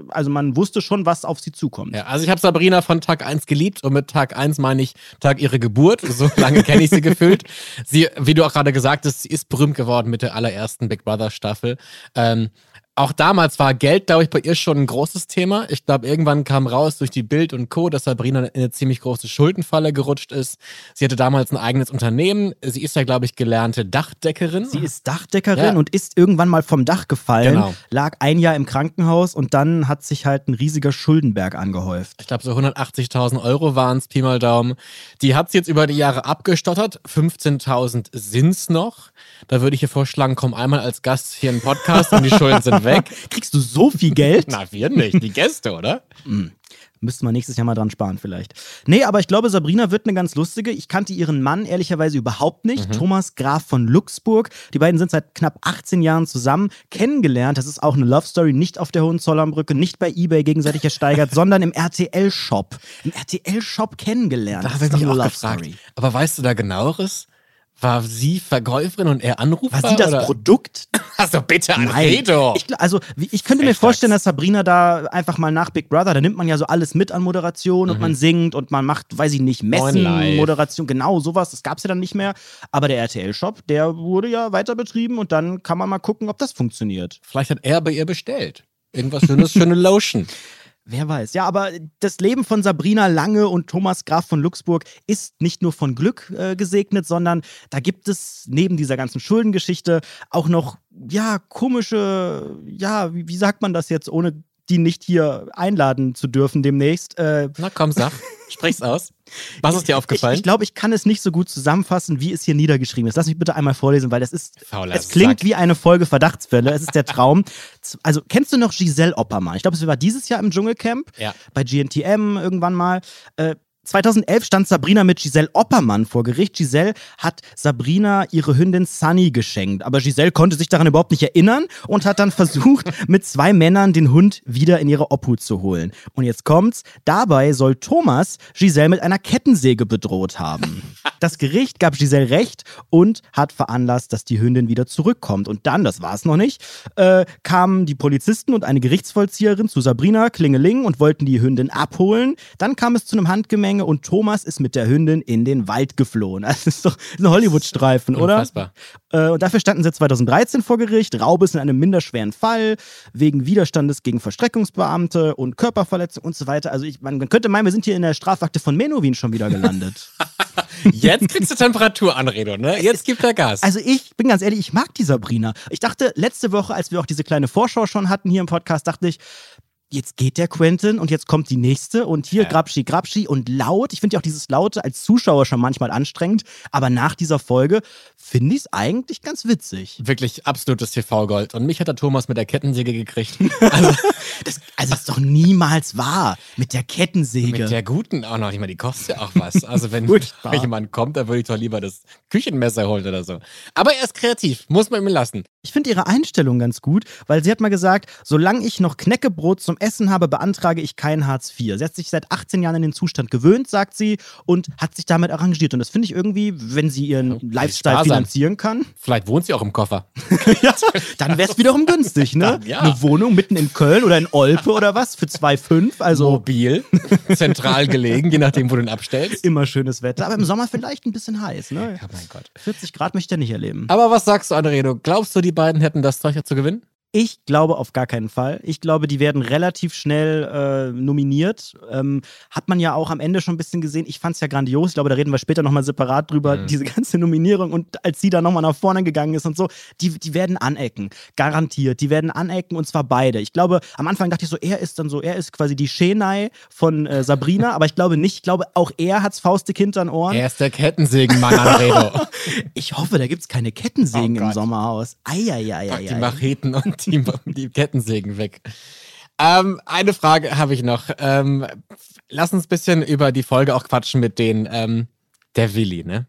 Also man wusste schon, was auf sie zukommt. Ja, also ich habe Sabrina von Tag 1 geliebt und mit Tag 1 meine ich Tag ihrer Geburt. So lange kenne ich sie gefühlt. Sie, wie du auch gerade gesagt hast, sie ist berühmt geworden mit der allerersten Big Brother Staffel. Ähm, auch damals war Geld, glaube ich, bei ihr schon ein großes Thema. Ich glaube, irgendwann kam raus durch die Bild und Co., dass Sabrina in eine ziemlich große Schuldenfalle gerutscht ist. Sie hatte damals ein eigenes Unternehmen. Sie ist ja, glaube ich, gelernte Dachdeckerin. Sie ist Dachdeckerin Ja. und ist irgendwann mal vom Dach gefallen, Genau. lag ein Jahr im Krankenhaus und dann hat sich halt ein riesiger Schuldenberg angehäuft. Ich glaube, so 180.000 Euro waren es, Pi mal Daumen. Die hat sie jetzt über die Jahre abgestottert. 15.000 sind's noch. Da würde ich ihr vorschlagen, komm einmal als Gast hier in den Podcast und die Schulden sind weg. Kriegst du so viel Geld? Na, wir nicht, die Gäste, oder? Müssten wir nächstes Jahr mal dran sparen, vielleicht. Nee, aber ich glaube, Sabrina wird eine ganz lustige. Ich kannte ihren Mann ehrlicherweise überhaupt nicht. Thomas Graf von Luxburg. Die beiden sind seit knapp 18 Jahren zusammen. Kennengelernt, das ist auch eine Love Story, nicht auf der Hohenzollernbrücke, nicht bei Ebay gegenseitig ersteigert, sondern im RTL-Shop. Im RTL-Shop kennengelernt. Da Das habe ich ist doch mich eine auch Love gefragt. Story. Aber weißt du da genaueres? War sie Verkäuferin und er Anrufer? War sie das oder? Produkt? Also bitte, Nein. Alfredo. Ich, gl- also, ich könnte mir vorstellen, dass Sabrina da einfach mal nach Big Brother, da nimmt man ja so alles mit an Moderation und man singt und man macht, weiß ich nicht, Messen. Moderation, genau sowas. Das gab es ja dann nicht mehr. Aber der RTL-Shop, der wurde ja weiter betrieben und dann kann man mal gucken, ob das funktioniert. Vielleicht hat er bei ihr bestellt. Irgendwas Schönes für eine Lotion. Wer weiß. Ja, aber das Leben von Sabrina Lange und Thomas Graf von Luxburg ist nicht nur von Glück äh, gesegnet, sondern da gibt es neben dieser ganzen Schuldengeschichte auch noch, ja, komische, ja, wie, wie sagt man das jetzt, ohne die nicht hier einladen zu dürfen demnächst? Äh, Na komm, sag. Sprich's aus. Was ist dir aufgefallen? Ich, ich glaube, ich kann es nicht so gut zusammenfassen, wie es hier niedergeschrieben ist. Lass mich bitte einmal vorlesen, weil das ist. Fauler es klingt Sack. wie eine Folge Verdachtsfälle. Es ist der Traum. Also, kennst du noch Giselle Oppermann? Ich glaube, es war dieses Jahr im Dschungelcamp. Ja. Bei GNTM irgendwann mal. Äh, 2011 stand Sabrina mit Giselle Oppermann vor Gericht. Giselle hat Sabrina ihre Hündin Sunny geschenkt. Aber Giselle konnte sich daran überhaupt nicht erinnern und hat dann versucht, mit zwei Männern den Hund wieder in ihre Obhut zu holen. Und jetzt kommt's. Dabei soll Thomas Giselle mit einer Kettensäge bedroht haben. Das Gericht gab Giselle recht und hat veranlasst, dass die Hündin wieder zurückkommt. Und dann, das war es noch nicht, äh, kamen die Polizisten und eine Gerichtsvollzieherin zu Sabrina Klingeling und wollten die Hündin abholen. Dann kam es zu einem Handgemenge und Thomas ist mit der Hündin in den Wald geflohen. Das ist doch ein Hollywood-Streifen, oder? Unfassbar. Äh, und dafür standen sie 2013 vor Gericht. Raubes in einem minderschweren Fall, wegen Widerstandes gegen Verstreckungsbeamte und Körperverletzung und so weiter. Also ich, man, man könnte meinen, wir sind hier in der Strafakte von Menowin schon wieder gelandet. Jetzt kriegst du Temperaturanredo, ne? Jetzt gibt er Gas. Also ich bin ganz ehrlich, ich mag die Sabrina. Ich dachte letzte Woche, als wir auch diese kleine Vorschau schon hatten hier im Podcast, dachte ich, jetzt geht der Quentin und jetzt kommt die nächste und hier Ja. Grabschi, Grabschi und laut. Ich finde ja auch dieses Laute als Zuschauer schon manchmal anstrengend, aber nach dieser Folge finde ich es eigentlich ganz witzig. Wirklich absolutes TV-Gold. Und mich hat der Thomas mit der Kettensäge gekriegt. Also Das, also das ist doch niemals wahr. Mit der Kettensäge. mit der guten auch noch. Ich meine, die kostet ja auch was. Also wenn Furchtbar. jemand kommt, dann würde ich doch lieber das Küchenmesser holen oder so. Aber er ist kreativ. Muss man ihm lassen. Ich finde ihre Einstellung ganz gut, weil sie hat mal gesagt, solange ich noch Knäckebrot zum Essen habe, beantrage ich kein Hartz IV. Sie hat sich seit 18 Jahren in den Zustand gewöhnt, sagt sie, und hat sich damit arrangiert. Und das finde ich irgendwie, wenn sie ihren Ja, Lifestyle sparsam. finanzieren kann, Vielleicht wohnt sie auch im Koffer. ja, dann wäre es wiederum günstig, ne? Dann ja. Eine Wohnung mitten in Köln oder in Olpe oder was für 2,5. Also Mobil, zentral gelegen, je nachdem, wo du ihn abstellst. immer schönes Wetter. Aber im Sommer vielleicht ein bisschen heiß, ne? Ja, mein Gott. 40 Grad möchte er nicht erleben. Aber was sagst du, Anredo? Glaubst du, die beiden hätten das Zeug zu gewinnen? Ich glaube auf gar keinen Fall. Ich glaube, die werden relativ schnell äh, nominiert. Ähm, hat man ja auch am Ende schon ein bisschen gesehen. Ich fand es ja grandios. Ich glaube, da reden wir später nochmal separat drüber. Mhm. Diese ganze Nominierung und als sie da nochmal nach vorne gegangen ist und so, die, die werden anecken. Garantiert. Die werden anecken und zwar beide. Ich glaube, am Anfang dachte ich so, er ist dann so, er ist quasi die Schenei von äh, Sabrina, aber ich glaube nicht. Ich glaube, auch er hat's faustig hinter den Ohren. Er ist der Kettensägenmann, Anredo. Ich hoffe, da gibt es keine Kettensägen Oh im. Sommerhaus. Eieieiei. Pack die Macheten und die, die Kettensägen weg. Ähm, eine Frage habe ich noch. Ähm, lass uns ein bisschen über die Folge auch quatschen mit den, ähm, der Willi, ne?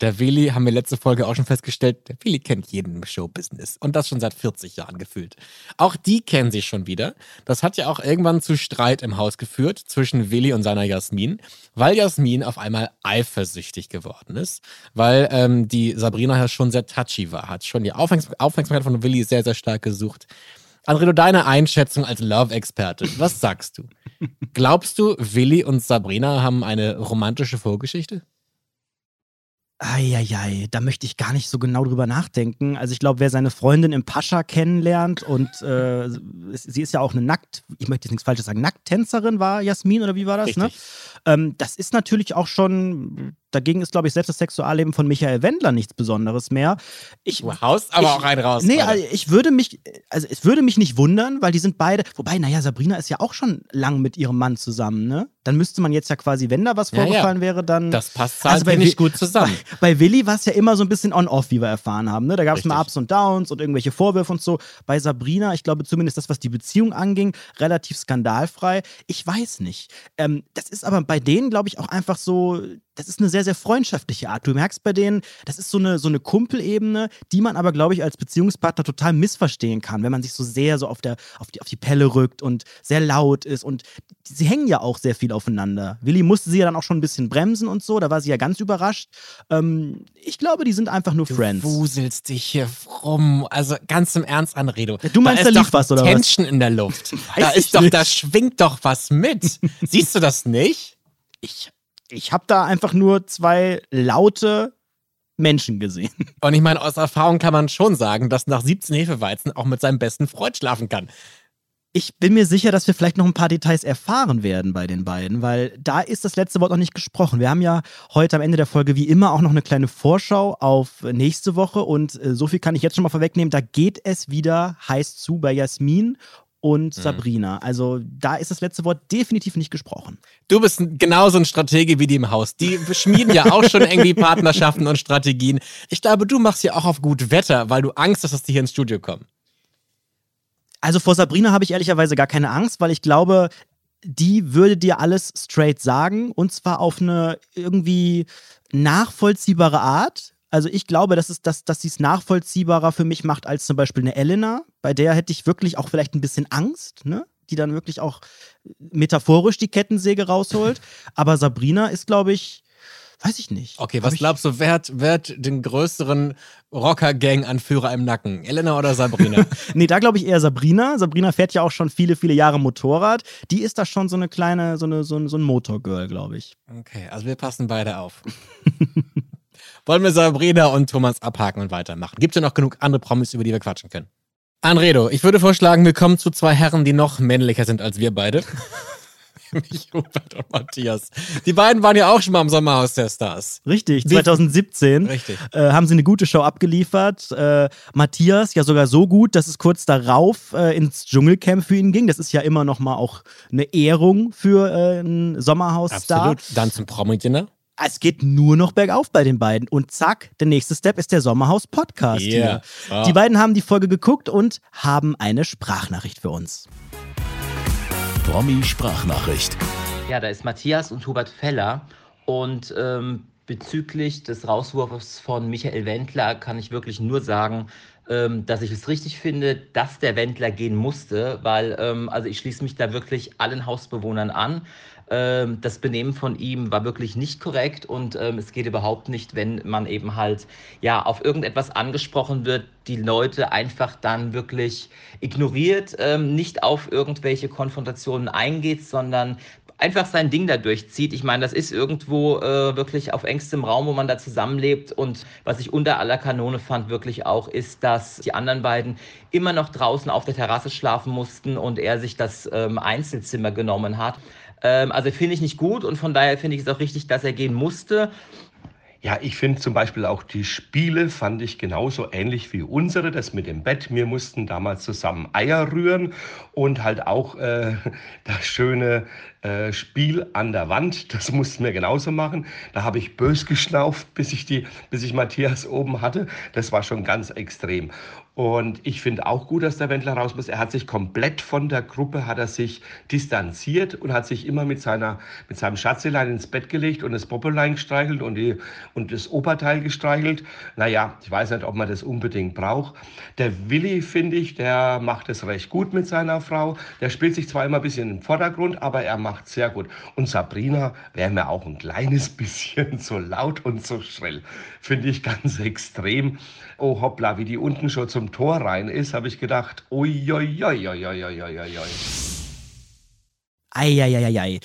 Der Willi, haben wir letzte Folge auch schon festgestellt, der Willi kennt jeden im Showbusiness. Und das schon seit 40 Jahren gefühlt. Auch die kennen sich schon wieder. Das hat ja auch irgendwann zu Streit im Haus geführt zwischen Willi und seiner Jasmin, weil Jasmin auf einmal eifersüchtig geworden ist, weil ähm, die Sabrina ja schon sehr touchy war, hat schon die Aufmerks Aufmerksamkeit von Willi sehr, sehr stark gesucht. Andredo, deine Einschätzung als Love-Experte, was sagst du? Glaubst du, Willi und Sabrina haben eine romantische Vorgeschichte? Eieiei, da möchte ich gar nicht so genau drüber nachdenken. Also ich glaube, wer seine Freundin im Pascha kennenlernt und äh, sie ist ja auch eine Nackt, ich möchte jetzt nichts Falsches sagen, Nackttänzerin war Jasmin oder wie war das, ne? Ähm, das ist natürlich auch schon, dagegen ist, glaube ich, selbst das Sexualleben von Michael Wendler nichts Besonderes mehr. Ich, Du haust aber ich- auch einen raus. Nee, also ich würde mich, also es würde mich nicht wundern, weil die sind beide, wobei, naja, Sabrina ist ja auch schon lang mit ihrem Mann zusammen, ne? Dann müsste man jetzt ja quasi, wenn da was Ja, ja. vorgefallen wäre, dann. das passt Also bei zahntechnisch Wi- gut zusammen. Bei Willi war es ja immer so ein bisschen on-off, wie wir erfahren haben. Ne? Da gab es mal. Ups und Downs und irgendwelche Vorwürfe und so. Bei Sabrina, ich glaube zumindest das, was die Beziehung anging, relativ skandalfrei. Ich weiß nicht. Ähm, das ist aber bei denen, glaube ich, auch einfach so, das ist eine sehr, sehr freundschaftliche Art. Du merkst bei denen, das ist so eine, so eine Kumpelebene, die man aber, glaube ich, als Beziehungspartner total missverstehen kann, wenn man sich so sehr so auf, der, auf, die, auf die Pelle rückt und sehr laut ist. Und sie hängen ja auch sehr viel aufeinander. Willi musste sie ja dann auch schon ein bisschen bremsen und so, da war sie ja ganz überrascht. Ähm, ich glaube, die sind einfach nur Du Friends. wuselst dich hier rum. Also ganz im Ernst, Anredo. Du meinst, da ist lief doch was, oder was? Tension in der Luft. da ist doch, nicht. da schwingt doch was mit. Siehst du das nicht? Ich, ich habe da einfach nur zwei laute Menschen gesehen. Und ich meine, aus Erfahrung kann man schon sagen, dass nach 17 Hefeweizen auch mit seinem besten Freund schlafen kann. Ich bin mir sicher, dass wir vielleicht noch ein paar Details erfahren werden bei den beiden, weil da ist das letzte Wort noch nicht gesprochen. Wir haben ja heute am Ende der Folge wie immer auch noch eine kleine Vorschau auf nächste Woche und äh, so viel kann ich jetzt schon mal vorwegnehmen. Da geht es wieder heiß zu bei Jasmin und Sabrina. Also da ist das letzte Wort definitiv nicht gesprochen. Du bist genauso ein Stratege wie die im Haus. Die schmieden ja auch schon irgendwie Partnerschaften und Strategien. Ich glaube, du machst ja auch auf gut Wetter, weil du Angst hast, dass die hier ins Studio kommen. Also vor Sabrina habe ich ehrlicherweise gar keine Angst, weil ich glaube, die würde dir alles straight sagen und zwar auf eine irgendwie nachvollziehbare Art. Also ich glaube, dass, es, dass, dass sie es nachvollziehbarer für mich macht als zum Beispiel eine Elena. Bei der hätte ich wirklich auch vielleicht ein bisschen Angst, ne? die dann wirklich auch metaphorisch die Kettensäge rausholt. Aber Sabrina ist, glaube ich, weiß ich nicht. Okay, was glaubst du, wer hat, wer hat den größeren Rocker-Gang-Anführer im Nacken? Elena oder Sabrina? Nee, da glaube ich eher Sabrina. Sabrina fährt ja auch schon viele, viele Jahre Motorrad. Die ist da schon so eine kleine, so, eine, so, ein, so ein Motorgirl, glaube ich. okay, also wir passen beide auf. Wollen wir Sabrina und Thomas abhaken und weitermachen? Gibt ja noch genug andere Promis, über die wir quatschen können. Anredo, ich würde vorschlagen, wir kommen zu zwei Herren, die noch männlicher sind als wir beide. Nämlich Hubert und Matthias. Die beiden waren ja auch schon mal im Sommerhaus der Stars. Richtig, Wie- 2017 Richtig. äh, haben sie eine gute Show abgeliefert. Äh, Matthias ja sogar so gut, dass es kurz darauf äh, ins Dschungelcamp für ihn ging. Das ist ja immer noch mal auch eine Ehrung für äh, einen Sommerhaus-Star. Absolut. Dann zum Promi-Dinner. Es geht nur noch bergauf bei den beiden. Und zack, der nächste Step ist der Sommerhaus-Podcast Yeah. hier. Ah. Die beiden haben die Folge geguckt und haben eine Sprachnachricht für uns. Promi-Sprachnachricht. Ja, da ist Matthias und Hubert Feller. Und ähm, bezüglich des Rauswurfs von Michael Wendler kann ich wirklich nur sagen, ähm, dass ich es richtig finde, dass der Wendler gehen musste, weil ähm, also ich schließe mich da wirklich allen Hausbewohnern an. Ähm, das Benehmen von ihm war wirklich nicht korrekt und ähm, es geht überhaupt nicht, wenn man eben halt ja auf irgendetwas angesprochen wird, die Leute einfach dann wirklich ignoriert, ähm, nicht auf irgendwelche Konfrontationen eingeht, sondern einfach sein Ding da durchzieht. Ich meine, das ist irgendwo äh, wirklich auf engstem Raum, wo man da zusammenlebt. Und was ich unter aller Kanone fand, wirklich auch, ist, dass die anderen beiden immer noch draußen auf der Terrasse schlafen mussten und er sich das ähm, Einzelzimmer genommen hat. Ähm, also finde ich nicht gut und von daher finde ich es auch richtig, dass er gehen musste. Ja, ich finde zum Beispiel auch die Spiele fand ich genauso ähnlich wie unsere, das mit dem Bett. Wir mussten damals zusammen Eier rühren und halt auch äh, das schöne äh, Spiel an der Wand, das mussten wir genauso machen. Da habe ich bös geschnauft, bis ich, die, bis ich Matthias oben hatte. Das war schon ganz extrem. Und ich finde auch gut, dass der Wendler raus muss. Er hat sich komplett von der Gruppe, hat er sich distanziert und hat sich immer mit, seiner, mit seinem Schatzelein ins Bett gelegt und das Poppelein gestreichelt und, die, und das Oberteil gestreichelt. Naja, ich weiß nicht, ob man das unbedingt braucht. Der Willi, finde ich, der macht es recht gut mit seiner Frau. Der spielt sich zwar immer ein bisschen im Vordergrund, aber er macht sehr gut. Und Sabrina wäre mir auch ein kleines bisschen so laut und so schrill. Finde ich ganz extrem oh hoppla, wie die unten schon zum Tor rein ist, habe ich gedacht, uiuiuiuiuiuiui. Eieieiei.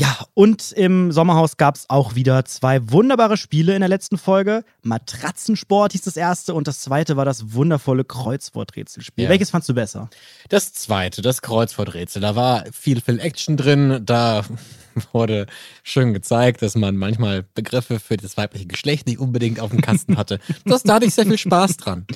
Ja, und im Sommerhaus gab es auch wieder zwei wunderbare Spiele in der letzten Folge. Matratzensport hieß das erste und das zweite war das wundervolle Kreuzworträtselspiel. Ja. Welches fandst du besser? Das zweite, das Kreuzworträtsel. Da war viel, viel Action drin. Da wurde schön gezeigt, dass man manchmal Begriffe für das weibliche Geschlecht nicht unbedingt auf dem Kasten hatte. Das, da hatte ich sehr viel Spaß dran.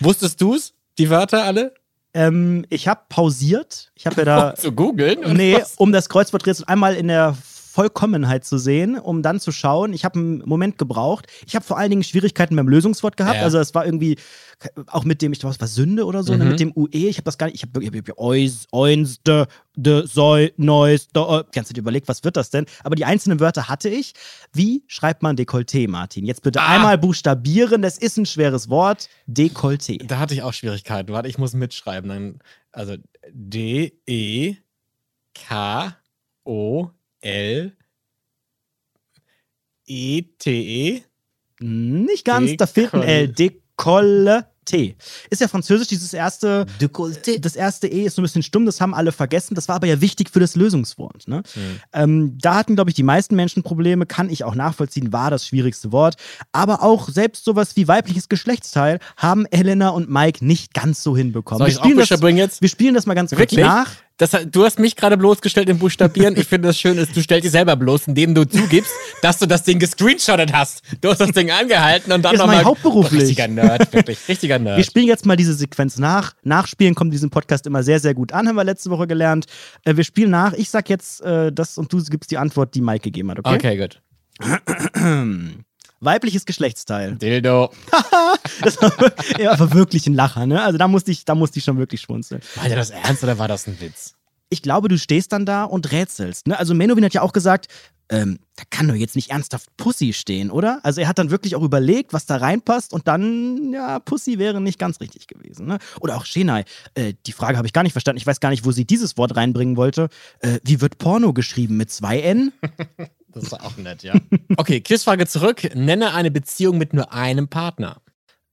Wusstest du es? Die Wörter alle? Ähm, ich habe pausiert. Ich habe ja da. Um zu googeln? Nee, was? um das Kreuzworträtsel einmal in der Vollkommenheit zu sehen, um dann zu schauen. Ich habe einen Moment gebraucht. Ich habe vor allen Dingen Schwierigkeiten beim Lösungswort gehabt. Ja. Also es war irgendwie auch mit dem, ich glaube, es war Sünde oder so, ne, mhm. mit dem UE. Ich habe das gar nicht, ich habe eins, de, de, soi, neus, de, kannst du dir überlegt, was wird das denn? Aber die einzelnen Wörter hatte ich. Wie schreibt man Dekolleté, Martin? Jetzt bitte ah. einmal buchstabieren. Das ist ein schweres Wort. Dekolleté. Da hatte ich auch Schwierigkeiten. Warte, ich muss mitschreiben. Dann, also D, E, K, O, L E T E? Nicht ganz, da fehlt ein L. Dekolle. T. Ist ja französisch, dieses erste. Dekolleté. Das erste E ist so ein bisschen stumm, das haben alle vergessen. Das war aber ja wichtig für das Lösungswort. Ne? Mhm. Ähm, da hatten, glaube ich, die meisten Menschen Probleme, kann ich auch nachvollziehen, war das schwierigste Wort. Aber auch selbst sowas wie weibliches Geschlechtsteil haben Elena und Mike nicht ganz so hinbekommen. Soll ich wir, spielen das, jetzt? wir spielen das mal ganz Wirklich? kurz nach. Das, du hast mich gerade bloßgestellt im Buchstabieren. Ich finde das schön, ist, du stellst dich selber bloß, indem du zugibst, dass du das Ding gescreenshottet hast. Du hast das Ding angehalten und dann nochmal. Das ist hauptberuflich. Richtiger Nerd, wirklich. Richtiger Nerd. Wir spielen jetzt mal diese Sequenz nach. Nachspielen kommt diesem Podcast immer sehr, sehr gut an, haben wir letzte Woche gelernt. Äh, wir spielen nach. Ich sag jetzt äh, das und du gibst die Antwort, die Mike gegeben hat, okay? Okay, gut. Weibliches Geschlechtsteil. Dildo. das war, ja, wirklich ein Lacher, ne? Also da musste ich, da musste ich schon wirklich schmunzeln. War das ernst oder war das ein Witz? Ich glaube, du stehst dann da und rätselst. Ne? Also Menowin hat ja auch gesagt, ähm, da kann doch jetzt nicht ernsthaft Pussy stehen, oder? Also er hat dann wirklich auch überlegt, was da reinpasst und dann, ja, Pussy wäre nicht ganz richtig gewesen. Ne? Oder auch Shenai, äh, die Frage habe ich gar nicht verstanden. Ich weiß gar nicht, wo sie dieses Wort reinbringen wollte. Äh, wie wird Porno geschrieben? Mit zwei N? Das ist auch nett, ja. Okay, Quizfrage zurück. Nenne eine Beziehung mit nur einem Partner.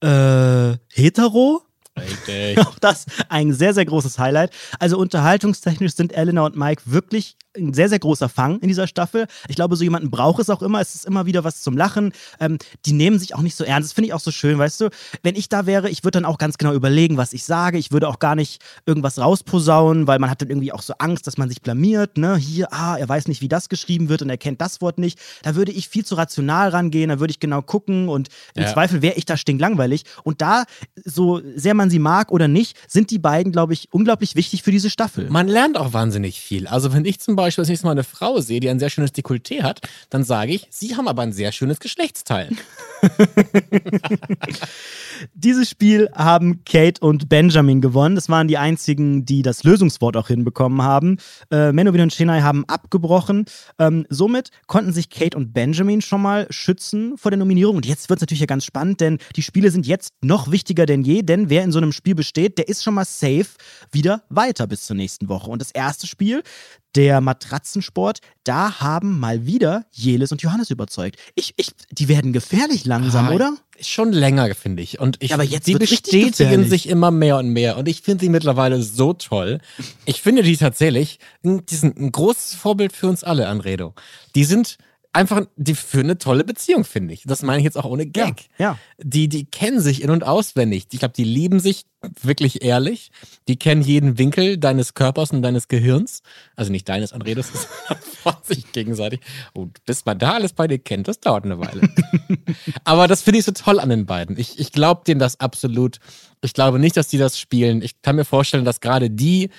Äh, hetero? Richtig. Auch das ein sehr, sehr großes Highlight. Also unterhaltungstechnisch sind Elena und Mike wirklich ein sehr, sehr großer Fang in dieser Staffel. Ich glaube, so jemanden braucht es auch immer. Es ist immer wieder was zum Lachen. Ähm, die nehmen sich auch nicht so ernst. Das finde ich auch so schön, weißt du? Wenn ich da wäre, ich würde dann auch ganz genau überlegen, was ich sage. Ich würde auch gar nicht irgendwas rausposaunen, weil man hat dann irgendwie auch so Angst, dass man sich blamiert. Ne? Hier, ah, er weiß nicht, wie das geschrieben wird und er kennt das Wort nicht. Da würde ich viel zu rational rangehen. Da würde ich genau gucken und im ja. Zweifel wäre ich da stinklangweilig. Und da, so sehr man sie mag oder nicht, sind die beiden, glaube ich, unglaublich wichtig für diese Staffel. Man lernt auch wahnsinnig viel. Also wenn ich zum Beispiel das nächste Mal eine Frau sehe, die ein sehr schönes Dekolleté hat, dann sage ich, sie haben aber ein sehr schönes Geschlechtsteil. Dieses Spiel haben Kate und Benjamin gewonnen. Das waren die einzigen, die das Lösungswort auch hinbekommen haben. Äh, Menowin und Chennai haben abgebrochen. Ähm, somit konnten sich Kate und Benjamin schon mal schützen vor der Nominierung. Und jetzt wird es natürlich ja ganz spannend, denn die Spiele sind jetzt noch wichtiger denn je. Denn wer in so einem Spiel besteht, der ist schon mal safe wieder weiter bis zur nächsten Woche. Und das erste Spiel, der Matratzensport, da haben mal wieder Jelis und Johannes überzeugt. Ich, ich, die werden gefährlich langsam, Ah, oder? Schon länger, finde ich. Und ich, Ja, aber jetzt die bestätigen sich immer mehr und mehr. Und ich finde sie mittlerweile so toll. Ich finde die tatsächlich, die sind ein großes Vorbild für uns alle, Anredo. Die sind einfach, die für eine tolle Beziehung, finde ich. Das meine ich jetzt auch ohne Gag. Ja. Die, die kennen sich in- und auswendig. Ich glaube, die lieben sich wirklich ehrlich. Die kennen jeden Winkel deines Körpers und deines Gehirns. Also nicht deines, Anredos, sondern von sich gegenseitig. Und bis man da alles bei dir kennt, das dauert eine Weile. Aber das finde ich so toll an den beiden. Ich, ich glaube denen das absolut. Ich glaube nicht, dass die das spielen. Ich kann mir vorstellen, dass gerade die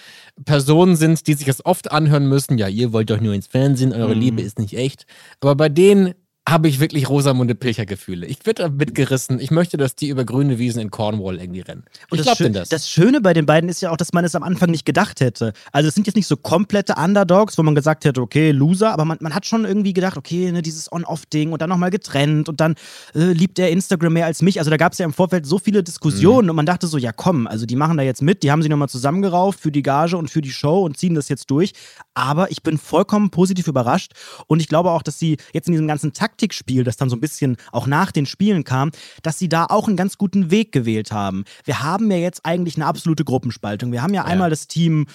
Personen sind, die sich das oft anhören müssen. Ja, ihr wollt doch nur ins Fernsehen, eure Mhm. Liebe ist nicht echt. Aber bei denen habe ich wirklich Rosamunde Pilcher-Gefühle. Ich werde da mitgerissen. Ich möchte, dass die über grüne Wiesen in Cornwall irgendwie rennen. Und ich das, glaube das. das Schöne bei den beiden ist ja auch, dass man es am Anfang nicht gedacht hätte. Also es sind jetzt nicht so komplette Underdogs, wo man gesagt hätte, okay, Loser, aber man, man hat schon irgendwie gedacht, okay, ne, dieses On-Off-Ding und dann nochmal getrennt und dann äh, liebt er Instagram mehr als mich. Also da gab es ja im Vorfeld so viele Diskussionen Mhm. und man dachte so, ja komm, also die machen da jetzt mit, die haben sich nochmal zusammengerauft für die Gage und für die Show und ziehen das jetzt durch. Aber ich bin vollkommen positiv überrascht und ich glaube auch, dass sie jetzt in diesem ganzen Taktikspiel, das dann so ein bisschen auch nach den Spielen kam, dass sie da auch einen ganz guten Weg gewählt haben. Wir haben ja jetzt eigentlich eine absolute Gruppenspaltung. Wir haben ja, einmal das Team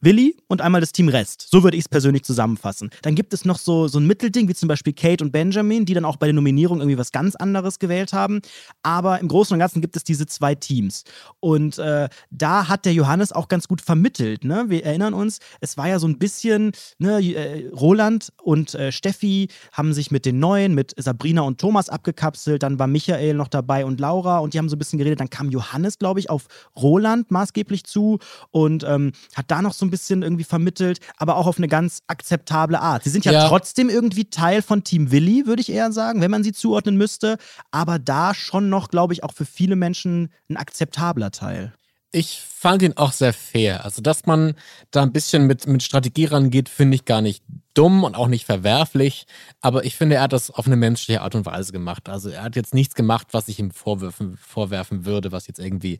Willi und einmal das Team Rest. So würde ich es persönlich zusammenfassen. Dann gibt es noch so, so ein Mittelding, wie zum Beispiel Kate und Benjamin, die dann auch bei der Nominierung irgendwie was ganz anderes gewählt haben. Aber im Großen und Ganzen gibt es diese zwei Teams. Und äh, da hat der Johannes auch ganz gut vermittelt. Ne? Wir erinnern uns, es war ja so ein bisschen, ne, äh, Roland und äh, Steffi haben sich mit den Neuen, mit Sabrina und Thomas abgekapselt. Dann war Michael noch dabei und Laura und die haben so ein bisschen geredet. Dann kam Johannes, glaube ich, auf Roland maßgeblich zu und ähm, hat da noch so ein bisschen irgendwie vermittelt, aber auch auf eine ganz akzeptable Art. Sie sind ja, Ja. trotzdem irgendwie Teil von Team Willi, würde ich eher sagen, wenn man sie zuordnen müsste. Aber da schon noch, glaube ich, auch für viele Menschen ein akzeptabler Teil. Ich fand ihn auch sehr fair. Also, dass man da ein bisschen mit, mit Strategie rangeht, finde ich gar nicht dumm und auch nicht verwerflich. Aber ich finde, er hat das auf eine menschliche Art und Weise gemacht. Also, er hat jetzt nichts gemacht, was ich ihm vorwerfen, vorwerfen würde, was jetzt irgendwie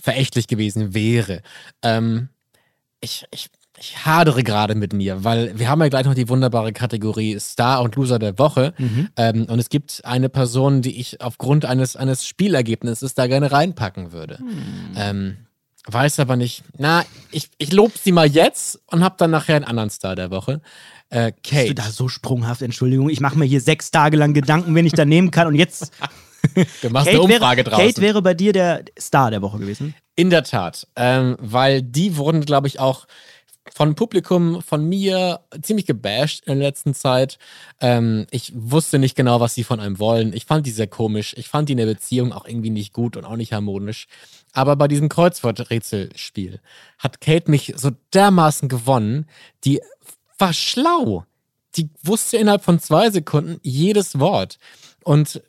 verächtlich gewesen wäre. Ähm, ich, ich, ich hadere gerade mit mir, weil wir haben ja gleich noch die wunderbare Kategorie Star und Loser der Woche. Ähm, und es gibt eine Person, die ich aufgrund eines, eines Spielergebnisses da gerne reinpacken würde. Ähm, weiß aber nicht. Na, ich, ich lobe sie mal jetzt und habe dann nachher einen anderen Star der Woche. Äh, Bist du Kate. da so sprunghaft? Entschuldigung, ich mache mir hier sechs Tage lang Gedanken, wen ich da nehmen kann. Und jetzt. Du machst eine Umfrage wäre, draußen. Kate wäre bei dir der Star der Woche gewesen. In der Tat, ähm, weil die wurden, glaube ich, auch von Publikum, von mir ziemlich gebasht in der letzten Zeit. Ähm, ich wusste nicht genau, was sie von einem wollen. Ich fand die sehr komisch. Ich fand die in der Beziehung auch irgendwie nicht gut und auch nicht harmonisch. Aber bei diesem Kreuzworträtselspiel hat Kate mich so dermaßen gewonnen. Die war schlau. Die wusste innerhalb von zwei Sekunden jedes Wort. Und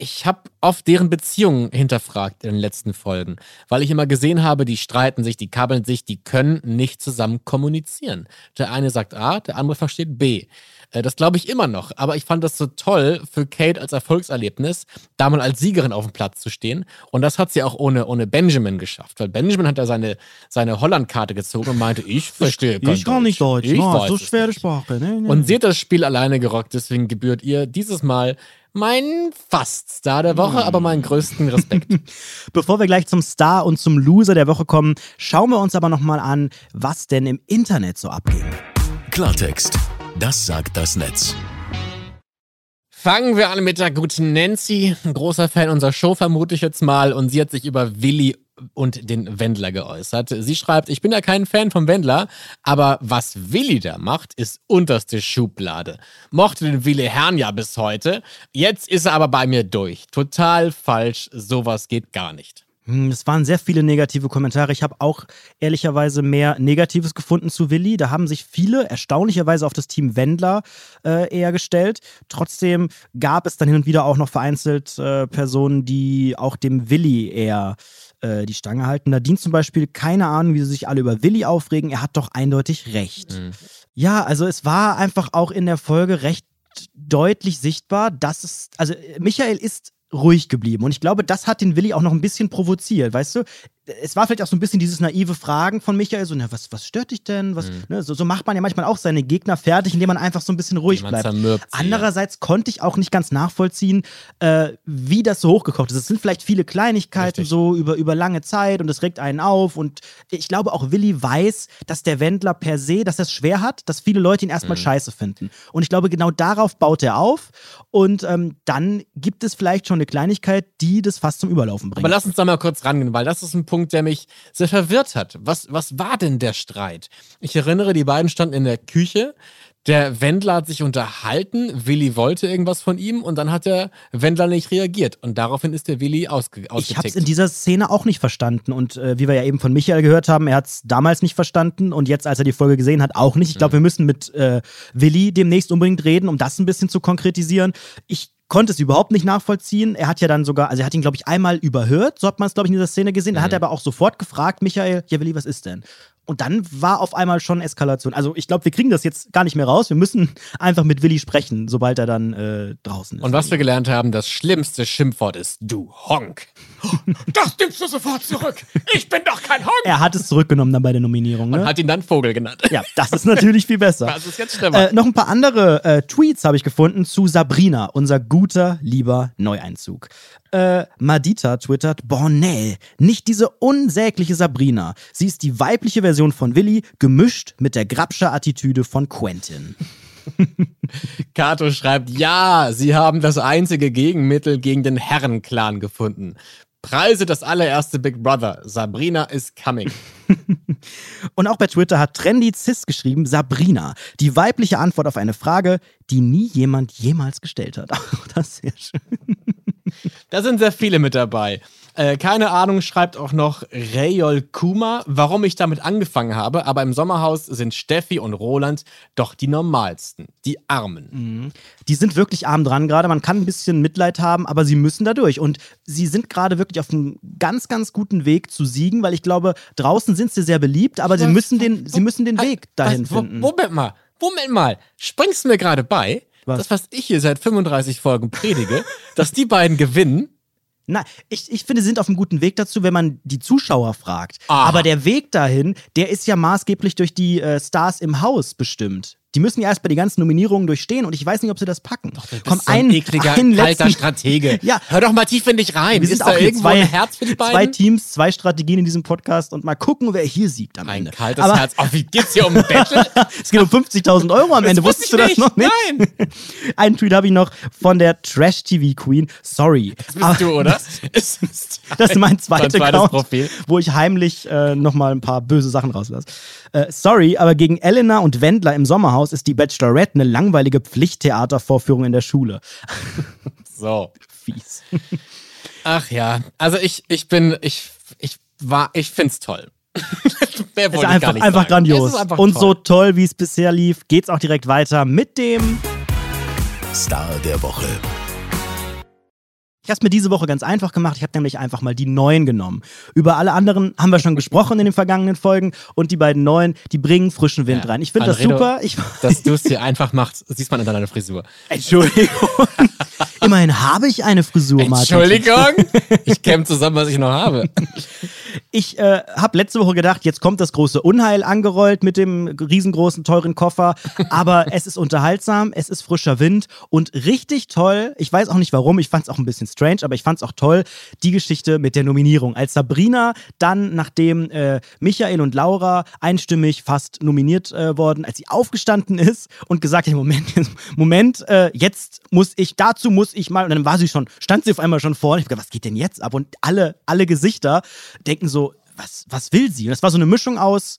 ich habe oft deren Beziehungen hinterfragt in den letzten Folgen, weil ich immer gesehen habe, die streiten sich, die kabbeln sich, die können nicht zusammen kommunizieren. Der eine sagt A, der andere versteht B. Äh, Das glaube ich immer noch, aber ich fand das so toll für Kate als Erfolgserlebnis, da mal als Siegerin auf dem Platz zu stehen. Und das hat sie auch ohne, ohne Benjamin geschafft, weil Benjamin hat ja seine, seine Holland-Karte gezogen und meinte, ich verstehe kein Ich kann nicht Deutsch. Ich no, weiß so schwere. Sprache. Nee, nee. Und sie hat das Spiel alleine gerockt, deswegen gebührt ihr dieses Mal mein fast Star der Woche, aber meinen größten Respekt. Bevor wir gleich zum Star und zum Loser der Woche kommen, schauen wir uns aber nochmal an, was denn im Internet so abging. Klartext. Das sagt das Netz. Fangen wir an mit der guten Nancy, ein großer Fan unserer Show vermute ich jetzt mal, und sie hat sich über Willi und den Wendler geäußert. Sie schreibt, ich bin ja kein Fan vom Wendler, aber was Willi da macht, ist unterste Schublade. Mochte den Willi Herrn ja bis heute, jetzt ist er aber bei mir durch. Total falsch, sowas geht gar nicht. Hm, Es waren sehr viele negative Kommentare. Ich habe auch ehrlicherweise mehr Negatives gefunden zu Willi. Da haben sich viele erstaunlicherweise auf das Team Wendler äh, eher gestellt. Trotzdem gab es dann hin und wieder auch noch vereinzelt äh, Personen, die auch dem Willi eher äh, die Stange halten. Nadine zum Beispiel, keine Ahnung, wie sie sich alle über Willi aufregen. Er hat doch eindeutig recht. Mhm. Ja, also es war einfach auch in der Folge recht deutlich sichtbar, dass es, also Michael ist ruhig geblieben und ich glaube, das hat den Willi auch noch ein bisschen provoziert, weißt du? Es war vielleicht auch so ein bisschen dieses naive Fragen von Michael, so, na, was, was stört dich denn? Was, Mhm. ne? so, so macht man ja manchmal auch seine Gegner fertig, indem man einfach so ein bisschen ruhig bleibt. zermürbt sie, ja. Andererseits konnte ich auch nicht ganz nachvollziehen, äh, wie das so hochgekocht ist. Es sind vielleicht viele Kleinigkeiten Richtig. so über, über lange Zeit und es regt einen auf. Und ich glaube auch Willi weiß, dass der Wendler per se, dass er es schwer hat, dass viele Leute ihn erstmal Mhm. scheiße finden. Und ich glaube, genau darauf baut er auf. Und ähm, dann gibt es vielleicht schon eine Kleinigkeit, die das fast zum Überlaufen bringt. Aber lass uns da mal kurz rangehen, weil das ist ein Punkt, der mich sehr verwirrt hat. Was, was war denn der Streit? Ich erinnere, die beiden standen in der Küche. Der Wendler hat sich unterhalten, Willi wollte irgendwas von ihm und dann hat der Wendler nicht reagiert. Und daraufhin ist der Willi ausge Ich habe es ausgetickt. in dieser Szene auch nicht verstanden. Und äh, wie wir ja eben von Michael gehört haben, er hat es damals nicht verstanden und jetzt, als er die Folge gesehen hat, auch nicht. Ich glaube, wir müssen mit äh, Willi demnächst unbedingt reden, um das ein bisschen zu konkretisieren. Ich konnte es überhaupt nicht nachvollziehen. Er hat ja dann sogar, also er hat ihn, glaube ich, einmal überhört, so hat man es, glaube ich, in dieser Szene gesehen. Dann hat er aber auch sofort gefragt, Michael, Willi, was ist denn? Und dann war auf einmal schon Eskalation. Also ich glaube, wir kriegen das jetzt gar nicht mehr raus. Wir müssen einfach mit Willi sprechen, sobald er dann äh, draußen ist. Und was wir gelernt haben, das schlimmste Schimpfwort ist du Honk. Das nimmst du sofort zurück. Ich bin doch kein Honk. er hat es zurückgenommen dann bei der Nominierung. Und Ne? hat ihn dann Vogel genannt. Ja, das ist natürlich viel besser. Das ist jetzt schlimmer. Äh, noch ein paar andere äh, Tweets habe ich gefunden zu Sabrina, unser guter, lieber Neueinzug. Äh, Madita twittert, Bornell, nicht diese unsägliche Sabrina. Sie ist die weibliche Version von Willi, gemischt mit der Grabscher Attitüde von Quentin. Kato schreibt, ja, sie haben das einzige Gegenmittel gegen den Herrenclan gefunden. Preise das allererste Big Brother. Sabrina is coming. Und auch bei Twitter hat Trendy Cis geschrieben, Sabrina, die weibliche Antwort auf eine Frage, die nie jemand jemals gestellt hat. Ach, das ist sehr schön. Da sind sehr viele mit dabei. Äh, keine Ahnung, schreibt auch noch Rayol Kuma, warum ich damit angefangen habe, aber im Sommerhaus sind Steffi und Roland doch die normalsten, die Armen. Die sind wirklich arm dran gerade. Man kann ein bisschen Mitleid haben, aber sie müssen da durch. Und sie sind gerade wirklich auf einem ganz, ganz guten Weg zu siegen, weil ich glaube, draußen sind sie sehr beliebt, aber sie müssen den, sie müssen den Weg dahin finden. Moment mal, Moment mal. Springst du mir gerade bei, Was? das, was ich hier seit 35 Folgen predige, dass die beiden gewinnen? Nein, ich, ich finde, sie sind auf einem guten Weg dazu, wenn man die Zuschauer fragt. Aha. Aber der Weg dahin, der ist ja maßgeblich durch die äh, Stars im Haus bestimmt. Die müssen ja erst bei die ganzen Nominierungen durchstehen und ich weiß nicht, ob sie das packen. Bist Komm, so ein ekliger, einen kalter letzten- Stratege. Ja. Hör doch mal tief in dich rein. Wir Ist sind da auch hier irgendwo zwei, ein Herz für die beiden? zwei Teams, zwei Strategien in diesem Podcast und mal gucken, wer hier siegt am Ein Ende. kaltes Aber Herz. Oh, wie geht's hier um ein Battle? es geht um 50.000 Euro am Ende. wusste Wusstest du das noch nicht? Nein. Einen Tweet habe ich noch von der Trash-TV-Queen. Sorry. Das bist du, oder? Ist, ist Das ist mein Mein zweiter zweites Account, Profil. wo ich heimlich äh, nochmal ein paar böse Sachen rauslasse. Äh, sorry, aber gegen Elena und Wendler im Sommerhaus ist die Bachelorette eine langweilige Pflichttheatervorführung in der Schule. so. Fies. Ach ja, also ich, ich bin, ich, ich war, ich find's toll. Mehr Ist wollte ich gar einfach, nicht einfach sagen. grandios. Ist einfach und toll. so toll, wie es bisher lief, geht's auch direkt weiter mit dem. Star der Woche. Ich habe es mir diese Woche ganz einfach gemacht. Ich habe nämlich einfach mal die neuen genommen. Über alle anderen haben wir schon gesprochen in den vergangenen Folgen und die beiden neuen, die bringen frischen Wind Ja. rein. Ich finde das super. Ich, Dass du es dir einfach machst, siehst man in deiner Frisur. Entschuldigung. Immerhin habe ich eine Frisur, Martin. Entschuldigung, ich käme zusammen, was ich noch habe. Ich äh, habe letzte Woche gedacht, jetzt kommt das große Unheil angerollt mit dem riesengroßen, teuren Koffer. Aber es ist unterhaltsam, es ist frischer Wind und richtig toll. Ich weiß auch nicht warum, ich fand es auch ein bisschen strange, aber ich fand es auch toll, die Geschichte mit der Nominierung. Als Sabrina dann, nachdem äh, Michael und Laura einstimmig fast nominiert äh, worden, als sie aufgestanden ist und gesagt hat, Moment, Moment, äh, jetzt muss ich, dazu muss ich mal, und dann war sie schon, stand sie auf einmal schon vorne. Ich hab gedacht, was geht denn jetzt ab? Und alle, alle Gesichter denken so, was, was will sie? Und das war so eine Mischung aus,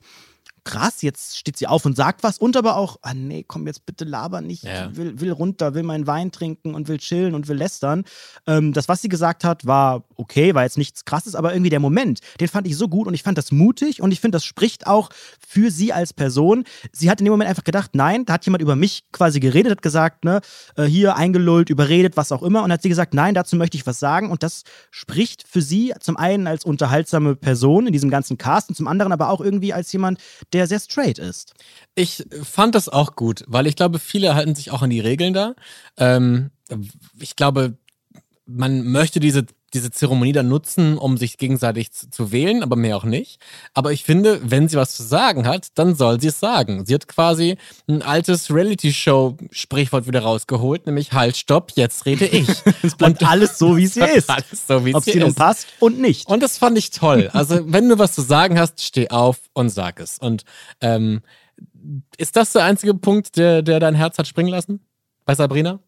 krass, jetzt steht sie auf und sagt was und aber auch, ah nee, komm jetzt bitte laber nicht, Ja. will, will runter, will meinen Wein trinken und will chillen und will lästern. Ähm, das, was sie gesagt hat, war okay, war jetzt nichts krasses, aber irgendwie der Moment, den fand ich so gut und ich fand das mutig und ich finde, das spricht auch für sie als Person. Sie hat in dem Moment einfach gedacht, nein, da hat jemand über mich quasi geredet, hat gesagt, ne, äh, hier eingelullt, überredet, was auch immer und hat sie gesagt, nein, dazu möchte ich was sagen und das spricht für sie zum einen als unterhaltsame Person in diesem ganzen Cast und zum anderen aber auch irgendwie als jemand, der sehr straight ist. Ich fand das auch gut, weil ich glaube, viele halten sich auch an die Regeln da. Ähm, ich glaube, man möchte diese, diese Zeremonie dann nutzen, um sich gegenseitig zu, zu, wählen, aber mehr auch nicht. Aber ich finde, wenn sie was zu sagen hat, dann soll sie es sagen. Sie hat quasi ein altes Reality-Show-Sprichwort wieder rausgeholt, nämlich Halt, stopp, jetzt rede ich. es bleibt und, alles so, wie es hier ist. Alles so, wie Ob es dir nun passt und nicht. Und das fand ich toll. Also, wenn du was zu sagen hast, steh auf und sag es. Und ähm, ist das der einzige Punkt, der, der dein Herz hat springen lassen? Bei Sabrina?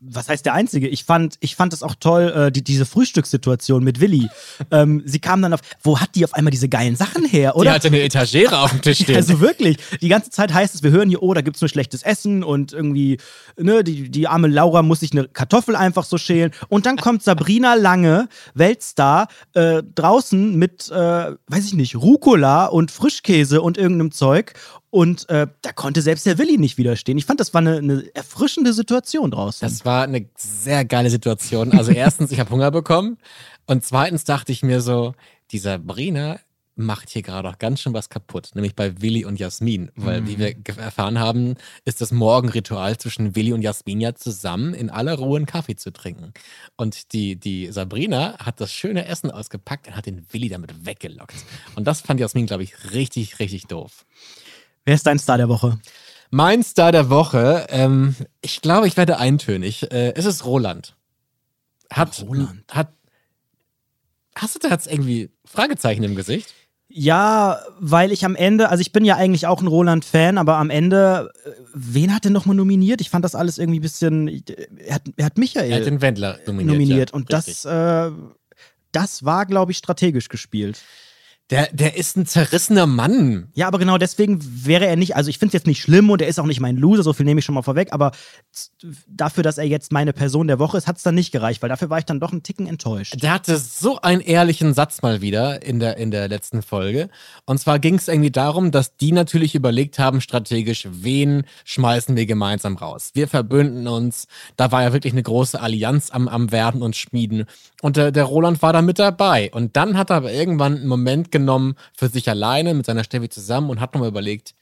Was heißt der einzige? Ich fand, ich fand es auch toll, äh, die, diese Frühstückssituation mit Willi. ähm, sie kam dann auf, wo hat die auf einmal diese geilen Sachen her, oder? Die hatte eine Etagere auf dem Tisch stehen. Also wirklich, die ganze Zeit heißt es, wir hören hier, oh, da gibt es nur schlechtes Essen und irgendwie, ne, die, die arme Laura muss sich eine Kartoffel einfach so schälen. Und dann kommt Sabrina Lange, Weltstar, äh, draußen mit, äh, weiß ich nicht, Rucola und Frischkäse und irgendeinem Zeug und äh, da konnte selbst der Willi nicht widerstehen. Ich fand, das war eine, eine, erfrischende Situation draußen. Das war eine sehr geile Situation. Also erstens, ich habe Hunger bekommen. Und zweitens dachte ich mir so, dieser Brina macht hier gerade auch ganz schön was kaputt, nämlich bei Willi und Jasmin. Weil, mhm. wie wir erfahren haben, ist das Morgenritual zwischen Willi und Jasmin ja zusammen in aller Ruhe einen Kaffee zu trinken. Und die, die Sabrina hat das schöne Essen ausgepackt und hat den Willi damit weggelockt. Und das fand Jasmin, glaube ich, richtig, richtig doof. Wer ist dein Star der Woche? Mein Star der Woche, ähm, ich glaube, ich werde eintönig. Äh, es ist Roland. Hat, Roland. Hat, hast du da jetzt irgendwie Fragezeichen im Gesicht? Ja, weil ich am Ende, also ich bin ja eigentlich auch ein Roland-Fan, aber am Ende, äh, wen hat er nochmal nominiert? Ich fand das alles irgendwie ein bisschen. Er hat, er hat Michael er hat den Wendler nominiert. nominiert. Ja, Und das, äh, das war, glaube ich, strategisch gespielt. Der, der ist ein zerrissener Mann. Ja, aber genau deswegen wäre er nicht, also ich finde es jetzt nicht schlimm und er ist auch nicht mein Loser, so viel nehme ich schon mal vorweg, aber dafür, dass er jetzt meine Person der Woche ist, hat es dann nicht gereicht, weil dafür war ich dann doch einen Ticken enttäuscht. Der hatte so einen ehrlichen Satz mal wieder in der, in der letzten Folge. Und zwar ging es irgendwie darum, dass die natürlich überlegt haben, strategisch, wen schmeißen wir gemeinsam raus. Wir verbünden uns. Da war ja wirklich eine große Allianz am, am Werden und Schmieden. Und der, der Roland war da mit dabei. Und dann hat er aber irgendwann einen Moment genommen für sich alleine mit seiner Steffi zusammen und hat nochmal überlegt,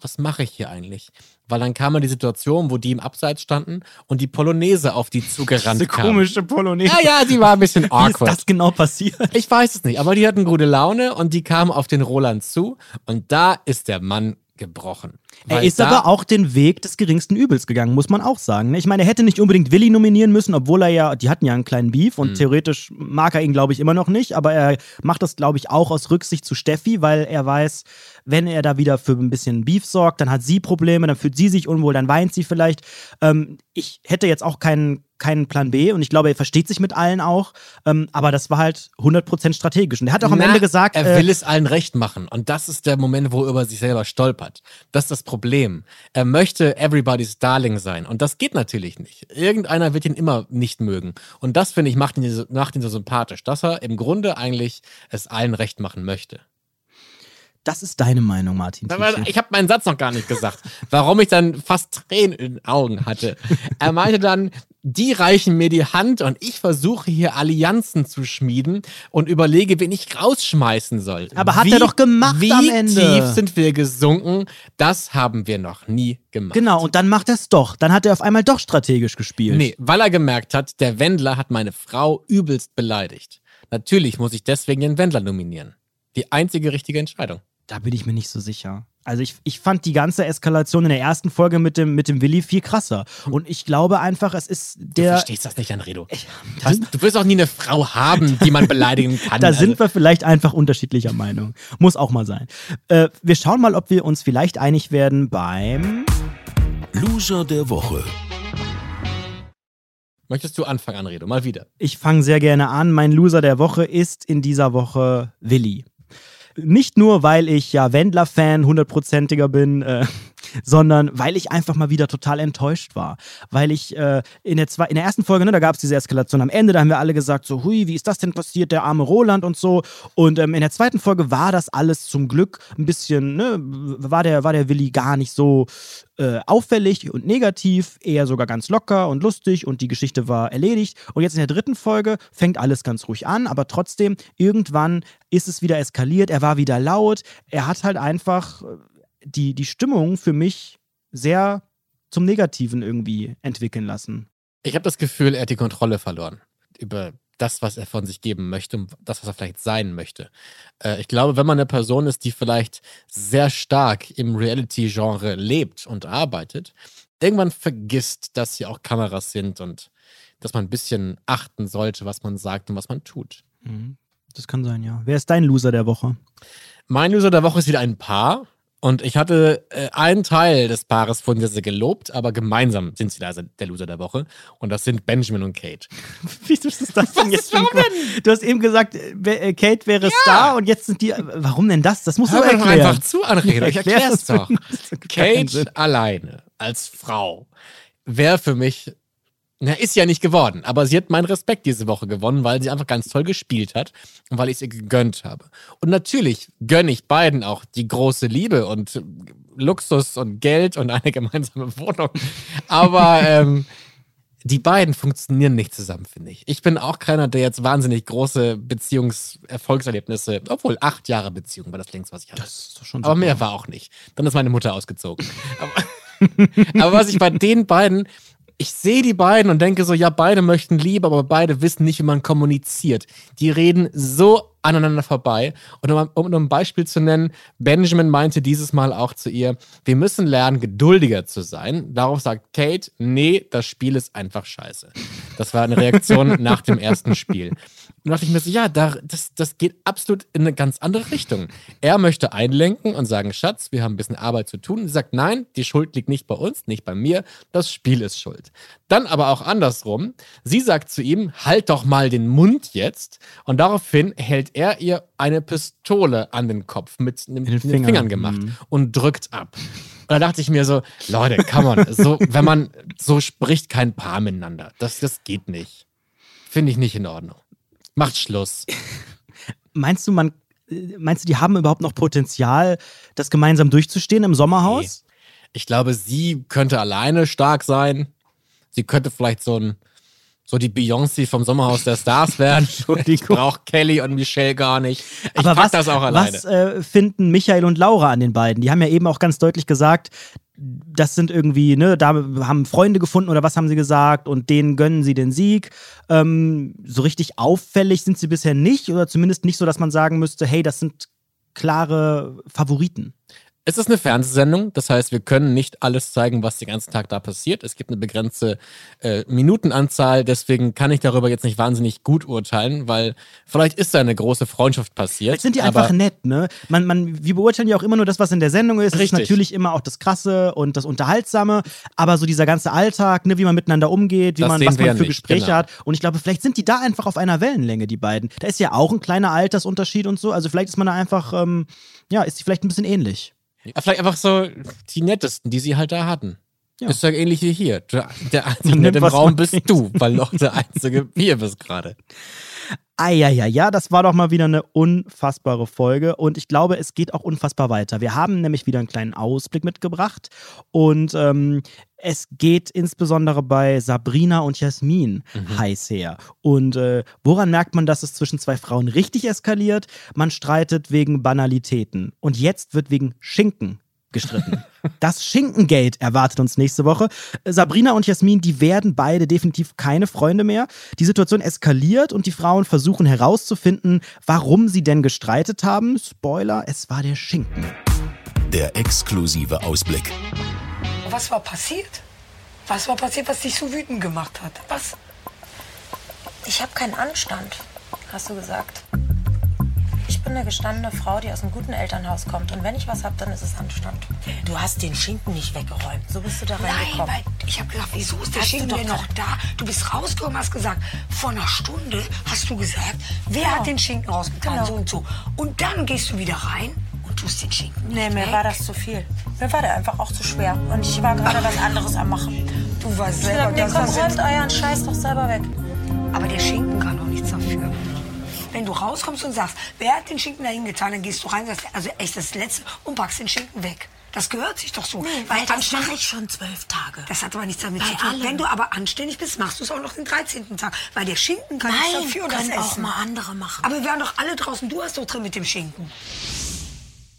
was mache ich hier eigentlich? Weil dann kam man die Situation, wo die im Abseits standen und die Polonaise auf die zugerannt Diese kam. komische Polonaise. Ja, ja, die war ein bisschen awkward. Wie ist das genau passiert? Ich weiß es nicht, aber die hatten gute Laune und die kamen auf den Roland zu und da ist der Mann gebrochen. Er ist aber auch den Weg des geringsten Übels gegangen, muss man auch sagen. Ne? Ich meine, er hätte nicht unbedingt Willi nominieren müssen, obwohl er ja, die hatten ja einen kleinen Beef und mhm. theoretisch mag er ihn, glaube ich, immer noch nicht, aber er macht das, glaube ich, auch aus Rücksicht zu Steffi, weil er weiß, wenn er da wieder für ein bisschen Beef sorgt, dann hat sie Probleme, dann fühlt sie sich unwohl, dann weint sie vielleicht. Ähm, ich hätte jetzt auch keinen keinen Plan B und ich glaube, er versteht sich mit allen auch, ähm, aber das war halt 100% strategisch. Und er hat auch am Na, Ende gesagt. Er will äh, es allen recht machen und das ist der Moment, wo er über sich selber stolpert. Das ist das Problem. Er möchte everybody's Darling sein und das geht natürlich nicht. Irgendeiner wird ihn immer nicht mögen und das, finde ich, macht ihn, macht ihn so sympathisch, dass er im Grunde eigentlich es allen recht machen möchte. Das ist deine Meinung, Martin. Tietjen. Ich habe meinen Satz noch gar nicht gesagt, warum ich dann fast Tränen in den Augen hatte. Er meinte dann, die reichen mir die Hand und ich versuche hier Allianzen zu schmieden und überlege, wen ich rausschmeißen soll. Aber hat wie, er doch gemacht wie am Ende. Wie tief sind wir gesunken? Das haben wir noch nie gemacht. Genau, und dann macht er es doch. Dann hat er auf einmal doch strategisch gespielt. Nee, weil er gemerkt hat, der Wendler hat meine Frau übelst beleidigt. Natürlich muss ich deswegen den Wendler nominieren. Die einzige richtige Entscheidung. Da bin ich mir nicht so sicher. Also ich, ich fand die ganze Eskalation in der ersten Folge mit dem, mit dem Willi viel krasser. Und ich glaube einfach, es ist der. Du verstehst das nicht, Anredo. Ich, das, du wirst auch nie eine Frau haben, die man beleidigen kann. da also. sind wir vielleicht einfach unterschiedlicher Meinung. Muss auch mal sein. Äh, wir schauen mal, ob wir uns vielleicht einig werden beim Loser der Woche. Möchtest du anfangen, Anredo? Mal wieder. Ich fange sehr gerne an. Mein Loser der Woche ist in dieser Woche Willi. Nicht nur, weil ich ja Wendler-Fan, hundertprozentiger bin, äh, sondern weil ich einfach mal wieder total enttäuscht war. Weil ich äh, in, der zwei, in der ersten Folge, ne, da gab es diese Eskalation am Ende, da haben wir alle gesagt, so, hui, wie ist das denn passiert, der arme Roland und so. Und ähm, in der zweiten Folge war das alles zum Glück ein bisschen, ne, war der, war der Willi gar nicht so äh, auffällig und negativ, eher sogar ganz locker und lustig und die Geschichte war erledigt. Und jetzt in der dritten Folge fängt alles ganz ruhig an, aber trotzdem, irgendwann ist es wieder eskaliert, er war wieder laut, er hat halt einfach äh, die, die Stimmung für mich sehr zum Negativen irgendwie entwickeln lassen. Ich habe das Gefühl, er hat die Kontrolle verloren über das, was er von sich geben möchte und das, was er vielleicht sein möchte. Äh, ich glaube, wenn man eine Person ist, die vielleicht sehr stark im Reality-Genre lebt und arbeitet, irgendwann vergisst, dass hier auch Kameras sind und dass man ein bisschen achten sollte, was man sagt und was man tut. Mhm. Das kann sein, ja. Wer ist dein Loser der Woche? Mein Loser der Woche ist wieder ein Paar. Und ich hatte äh, einen Teil des Paares von sehr, sehr gelobt, aber gemeinsam sind sie da der Loser der Woche. Und das sind Benjamin und Kate. Wieso ist das denn jetzt schon? Du hast eben gesagt, äh, Kate wäre ja. Star und jetzt sind die. Warum denn das? Das musst Hör du erklären. Doch einfach zu, Anrede. Ich erklär's doch. Kate alleine als Frau wäre für mich na, ist ja nicht geworden, aber sie hat meinen Respekt diese Woche gewonnen, weil sie einfach ganz toll gespielt hat und weil ich es ihr gegönnt habe. Und natürlich gönne ich beiden auch die große Liebe und Luxus und Geld und eine gemeinsame Wohnung. Aber ähm, die beiden funktionieren nicht zusammen, finde ich. Ich bin auch keiner, der jetzt wahnsinnig große Beziehungserfolgserlebnisse, obwohl acht Jahre Beziehung war das längst, was ich hatte. Das ist doch schon Aber mehr war auch nicht. Dann ist meine Mutter ausgezogen. aber, aber was ich bei den beiden ich sehe die beiden und denke so, ja, beide möchten Liebe, aber beide wissen nicht, wie man kommuniziert. Die reden so aneinander vorbei. Und um, um ein Beispiel zu nennen, Benjamin meinte dieses Mal auch zu ihr, wir müssen lernen, geduldiger zu sein. Darauf sagt Kate, nee, das Spiel ist einfach scheiße. Das war eine Reaktion nach dem ersten Spiel. Und dachte ich mir so, ja, da, das, das geht absolut in eine ganz andere Richtung. Er möchte einlenken und sagen, Schatz, wir haben ein bisschen Arbeit zu tun. sie sagt, nein, die Schuld liegt nicht bei uns, nicht bei mir, das Spiel ist schuld. Dann aber auch andersrum. Sie sagt zu ihm, halt doch mal den Mund jetzt. Und daraufhin hält er ihr eine Pistole an den Kopf mit, mit den, Fingern. Fingern gemacht mhm. und drückt ab. Und da dachte ich mir so, Leute, come on, so, wenn man so spricht, kein Paar miteinander. Das, das geht nicht. Finde ich nicht in Ordnung. Macht Schluss. Meinst du, man, meinst du, die haben überhaupt noch Potenzial, das gemeinsam durchzustehen im Sommerhaus? Nee. Ich glaube, sie könnte alleine stark sein. Sie könnte vielleicht so ein so die Beyoncé vom Sommerhaus der Stars werden. ich brauche Kelly und Michelle gar nicht. Ich Aber was, das auch alleine. Was äh, finden Michael und Laura an den beiden? Die haben ja eben auch ganz deutlich gesagt, das sind irgendwie, ne, da haben Freunde gefunden oder was haben sie gesagt und denen gönnen sie den Sieg. Ähm, so richtig auffällig sind sie bisher nicht oder zumindest nicht so, dass man sagen müsste, hey, das sind klare Favoriten. Es ist eine Fernsehsendung, das heißt, wir können nicht alles zeigen, was den ganzen Tag da passiert. Es gibt eine begrenzte äh, Minutenanzahl, deswegen kann ich darüber jetzt nicht wahnsinnig gut urteilen, weil vielleicht ist da eine große Freundschaft passiert. Vielleicht sind die einfach nett, ne? Man, man, wir beurteilen ja auch immer nur das, was in der Sendung ist. Richtig. Das ist natürlich immer auch das Krasse und das Unterhaltsame, aber so dieser ganze Alltag, ne, wie man miteinander umgeht, wie das man, was man für nicht, Gespräche genau. hat. Und ich glaube, vielleicht sind die da einfach auf einer Wellenlänge, die beiden. Da ist ja auch ein kleiner Altersunterschied und so. Also vielleicht ist man da einfach, ähm, ja, ist die vielleicht ein bisschen ähnlich. Ja, vielleicht einfach so die nettesten, die sie halt da hatten. Ja. Ist ja ähnlich wie hier. Der einzige nette im Raum bist du, weil noch der einzige hier bist gerade. Ja, ja, ja, das war doch mal wieder eine unfassbare Folge und ich glaube, es geht auch unfassbar weiter. Wir haben nämlich wieder einen kleinen Ausblick mitgebracht und ähm, es geht insbesondere bei Sabrina und Jasmin mhm. heiß her. Und äh, woran merkt man, dass es zwischen zwei Frauen richtig eskaliert? Man streitet wegen Banalitäten. Und jetzt wird wegen Schinken gestritten. Das Schinkengate erwartet uns nächste Woche. Sabrina und Jasmin, die werden beide definitiv keine Freunde mehr. Die Situation eskaliert und die Frauen versuchen herauszufinden, warum sie denn gestreitet haben. Spoiler, es war der Schinken. Der exklusive Ausblick. Was war passiert? Was war passiert, was dich so wütend gemacht hat? Was? Ich habe keinen Anstand, hast du gesagt. Ich bin eine gestandene Frau, die aus einem guten Elternhaus kommt. Und wenn ich was habe, dann ist es Anstand. Du hast den Schinken nicht weggeräumt. So bist du da reingekommen. Nein, weil ich habe gesagt, wieso ist der hast Schinken denn noch da? Du bist rausgekommen, hast gesagt, vor einer Stunde hast du gesagt, wer genau. hat den Schinken rausgetan, genau. so und so. Und dann gehst du wieder rein und tust den Schinken Nee, mir weg. war das zu viel. Mir war der einfach auch zu schwer. Und ich war gerade was anderes am machen. Du Ich selber, dachte, nee, dass komm, räumt euren Scheiß doch selber weg. Aber der Schinken Wenn du rauskommst und sagst, wer hat den Schinken da hingetan, dann gehst du rein und sagst, also echt das Letzte und packst den Schinken weg. Das gehört sich doch so. Weil das anständig- mache ich schon zwölf Tage. Das hat aber nichts damit Bei zu tun. allem. Wenn du aber anständig bist, machst du es auch noch den 13. Tag. Weil der Schinken kann nichts Nein, dafür und das können auch Essen. mal andere machen. Aber wir waren doch alle draußen. Du hast doch drin mit dem Schinken.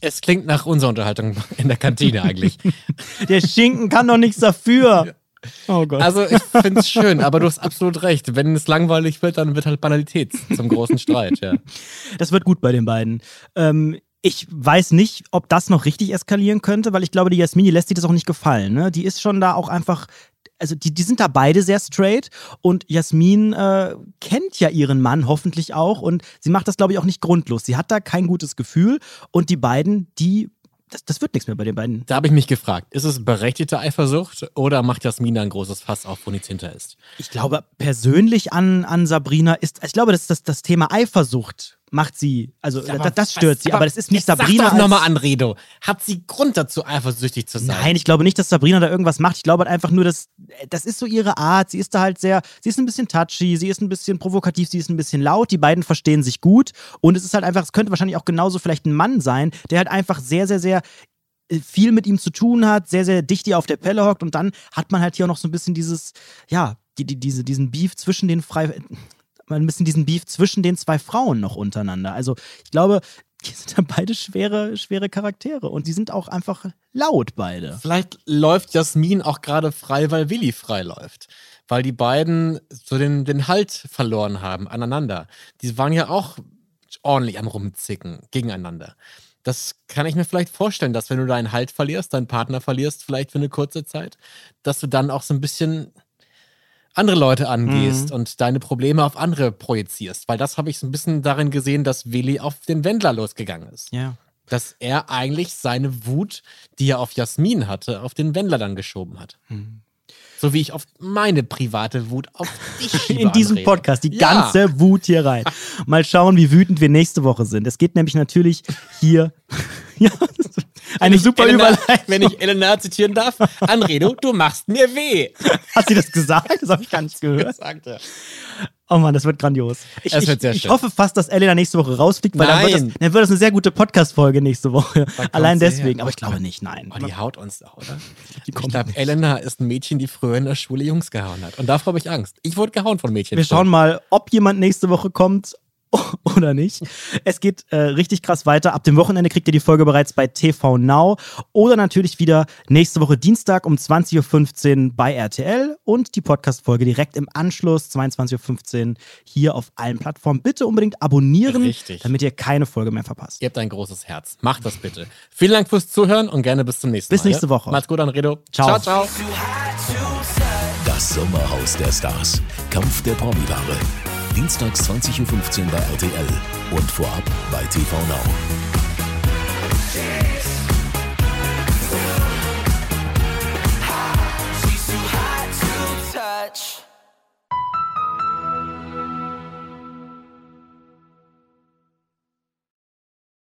Es klingt nach unserer Unterhaltung in der Kantine eigentlich. Der Schinken kann doch nichts dafür. Oh Gott. Also ich finde es schön, aber du hast absolut recht. Wenn es langweilig wird, dann wird halt Banalität zum großen Streit. Ja. Das wird gut bei den beiden. Ähm, ich weiß nicht, ob das noch richtig eskalieren könnte, weil ich glaube, die Jasmin, die lässt sich das auch nicht gefallen. Ne? Die ist schon da auch einfach. Also die, die sind da beide sehr straight und Jasmin äh, kennt ja ihren Mann hoffentlich auch und sie macht das, glaube ich, auch nicht grundlos. Sie hat da kein gutes Gefühl und die beiden, die, das, das wird nichts mehr bei den beiden. Da habe ich mich gefragt, ist es berechtigte Eifersucht oder macht Jasmin da ein großes Fass auf, wo nichts hinter ist? Ich glaube persönlich an, an Sabrina ist, ich glaube, dass das, das Thema Eifersucht macht sie, also Aber das, das stört was- sie, aber das ist nicht Sabrina. Sag doch nochmal an, Redo. Hat sie Grund dazu, eifersüchtig zu sein? Nein, ich glaube nicht, dass Sabrina da irgendwas macht. Ich glaube halt einfach nur, dass das ist so ihre Art. Sie ist da halt sehr, sie ist ein bisschen touchy, sie ist ein bisschen provokativ, sie ist ein bisschen laut. Die beiden verstehen sich gut und es ist halt einfach, es könnte wahrscheinlich auch genauso vielleicht ein Mann sein, der halt einfach sehr, sehr, sehr äh, viel mit ihm zu tun hat, sehr, sehr dicht hier auf der Pelle hockt und dann hat man halt hier auch noch so ein bisschen dieses, ja, die, die, diese, diesen Beef zwischen den frei, ein bisschen diesen Beef zwischen den zwei Frauen noch untereinander. Also ich glaube, die sind ja beide schwere, schwere Charaktere und die sind auch einfach laut beide. Vielleicht läuft Jasmin auch gerade frei, weil Willi frei läuft. Weil die beiden so den, den Halt verloren haben aneinander. Die waren ja auch ordentlich am Rumzicken gegeneinander. Das kann ich mir vielleicht vorstellen, dass wenn du deinen Halt verlierst, deinen Partner verlierst, vielleicht für eine kurze Zeit, dass du dann auch so ein bisschen andere Leute angehst Mhm. und deine Probleme auf andere projizierst. Weil das habe ich so ein bisschen darin gesehen, dass Willi auf den Wendler losgegangen ist Ja. dass er eigentlich seine Wut, die er auf Jasmin hatte, auf den Wendler dann geschoben hat. Hm. So wie ich auf meine private Wut auf dich schiebe, in diesem Anrede. Podcast die Ja. ganze Wut hier rein. Mal schauen, wie wütend wir nächste Woche sind. Es geht nämlich natürlich hier. ja, eine super Elena, Überleitung. Wenn ich Elena zitieren darf, Anredo, du machst mir weh. Hat sie das gesagt? Das habe ich gar nicht gehört. Sagt er. Oh Mann, das wird grandios. Ich, Es wird sehr ich, ich schön. hoffe fast, dass Elena nächste Woche rausfliegt, weil dann wird, das, Nein. dann wird das eine sehr gute Podcast-Folge nächste Woche. Allein deswegen. Aber ich glaube nicht, nein. Oh, die haut uns da, oder? Ich kommt glaube. Elena ist ein Mädchen, die früher in der Schule Jungs gehauen hat. Und davor habe ich Angst. Ich wurde gehauen von Mädchen. Wir schauen mal, ob jemand nächste Woche kommt oder nicht. Es geht äh, richtig krass weiter. Ab dem Wochenende kriegt ihr die Folge bereits bei TV Now oder natürlich wieder nächste Woche Dienstag um 20.15 Uhr bei RTL und die Podcast-Folge direkt im Anschluss, 22.15 Uhr hier auf allen Plattformen. Bitte unbedingt abonnieren, Richtig. damit ihr keine Folge mehr verpasst. Ihr habt ein großes Herz. Macht das bitte. Vielen Dank fürs Zuhören und gerne bis zum nächsten Bis Mal. nächste ja? Woche. Macht's gut, Anredo. Ciao. ciao. ciao. Das Sommerhaus der Stars. Kampf der Promi-Paare. Dienstags 20.15 Uhr bei RTL und vorab bei TV Now. touch.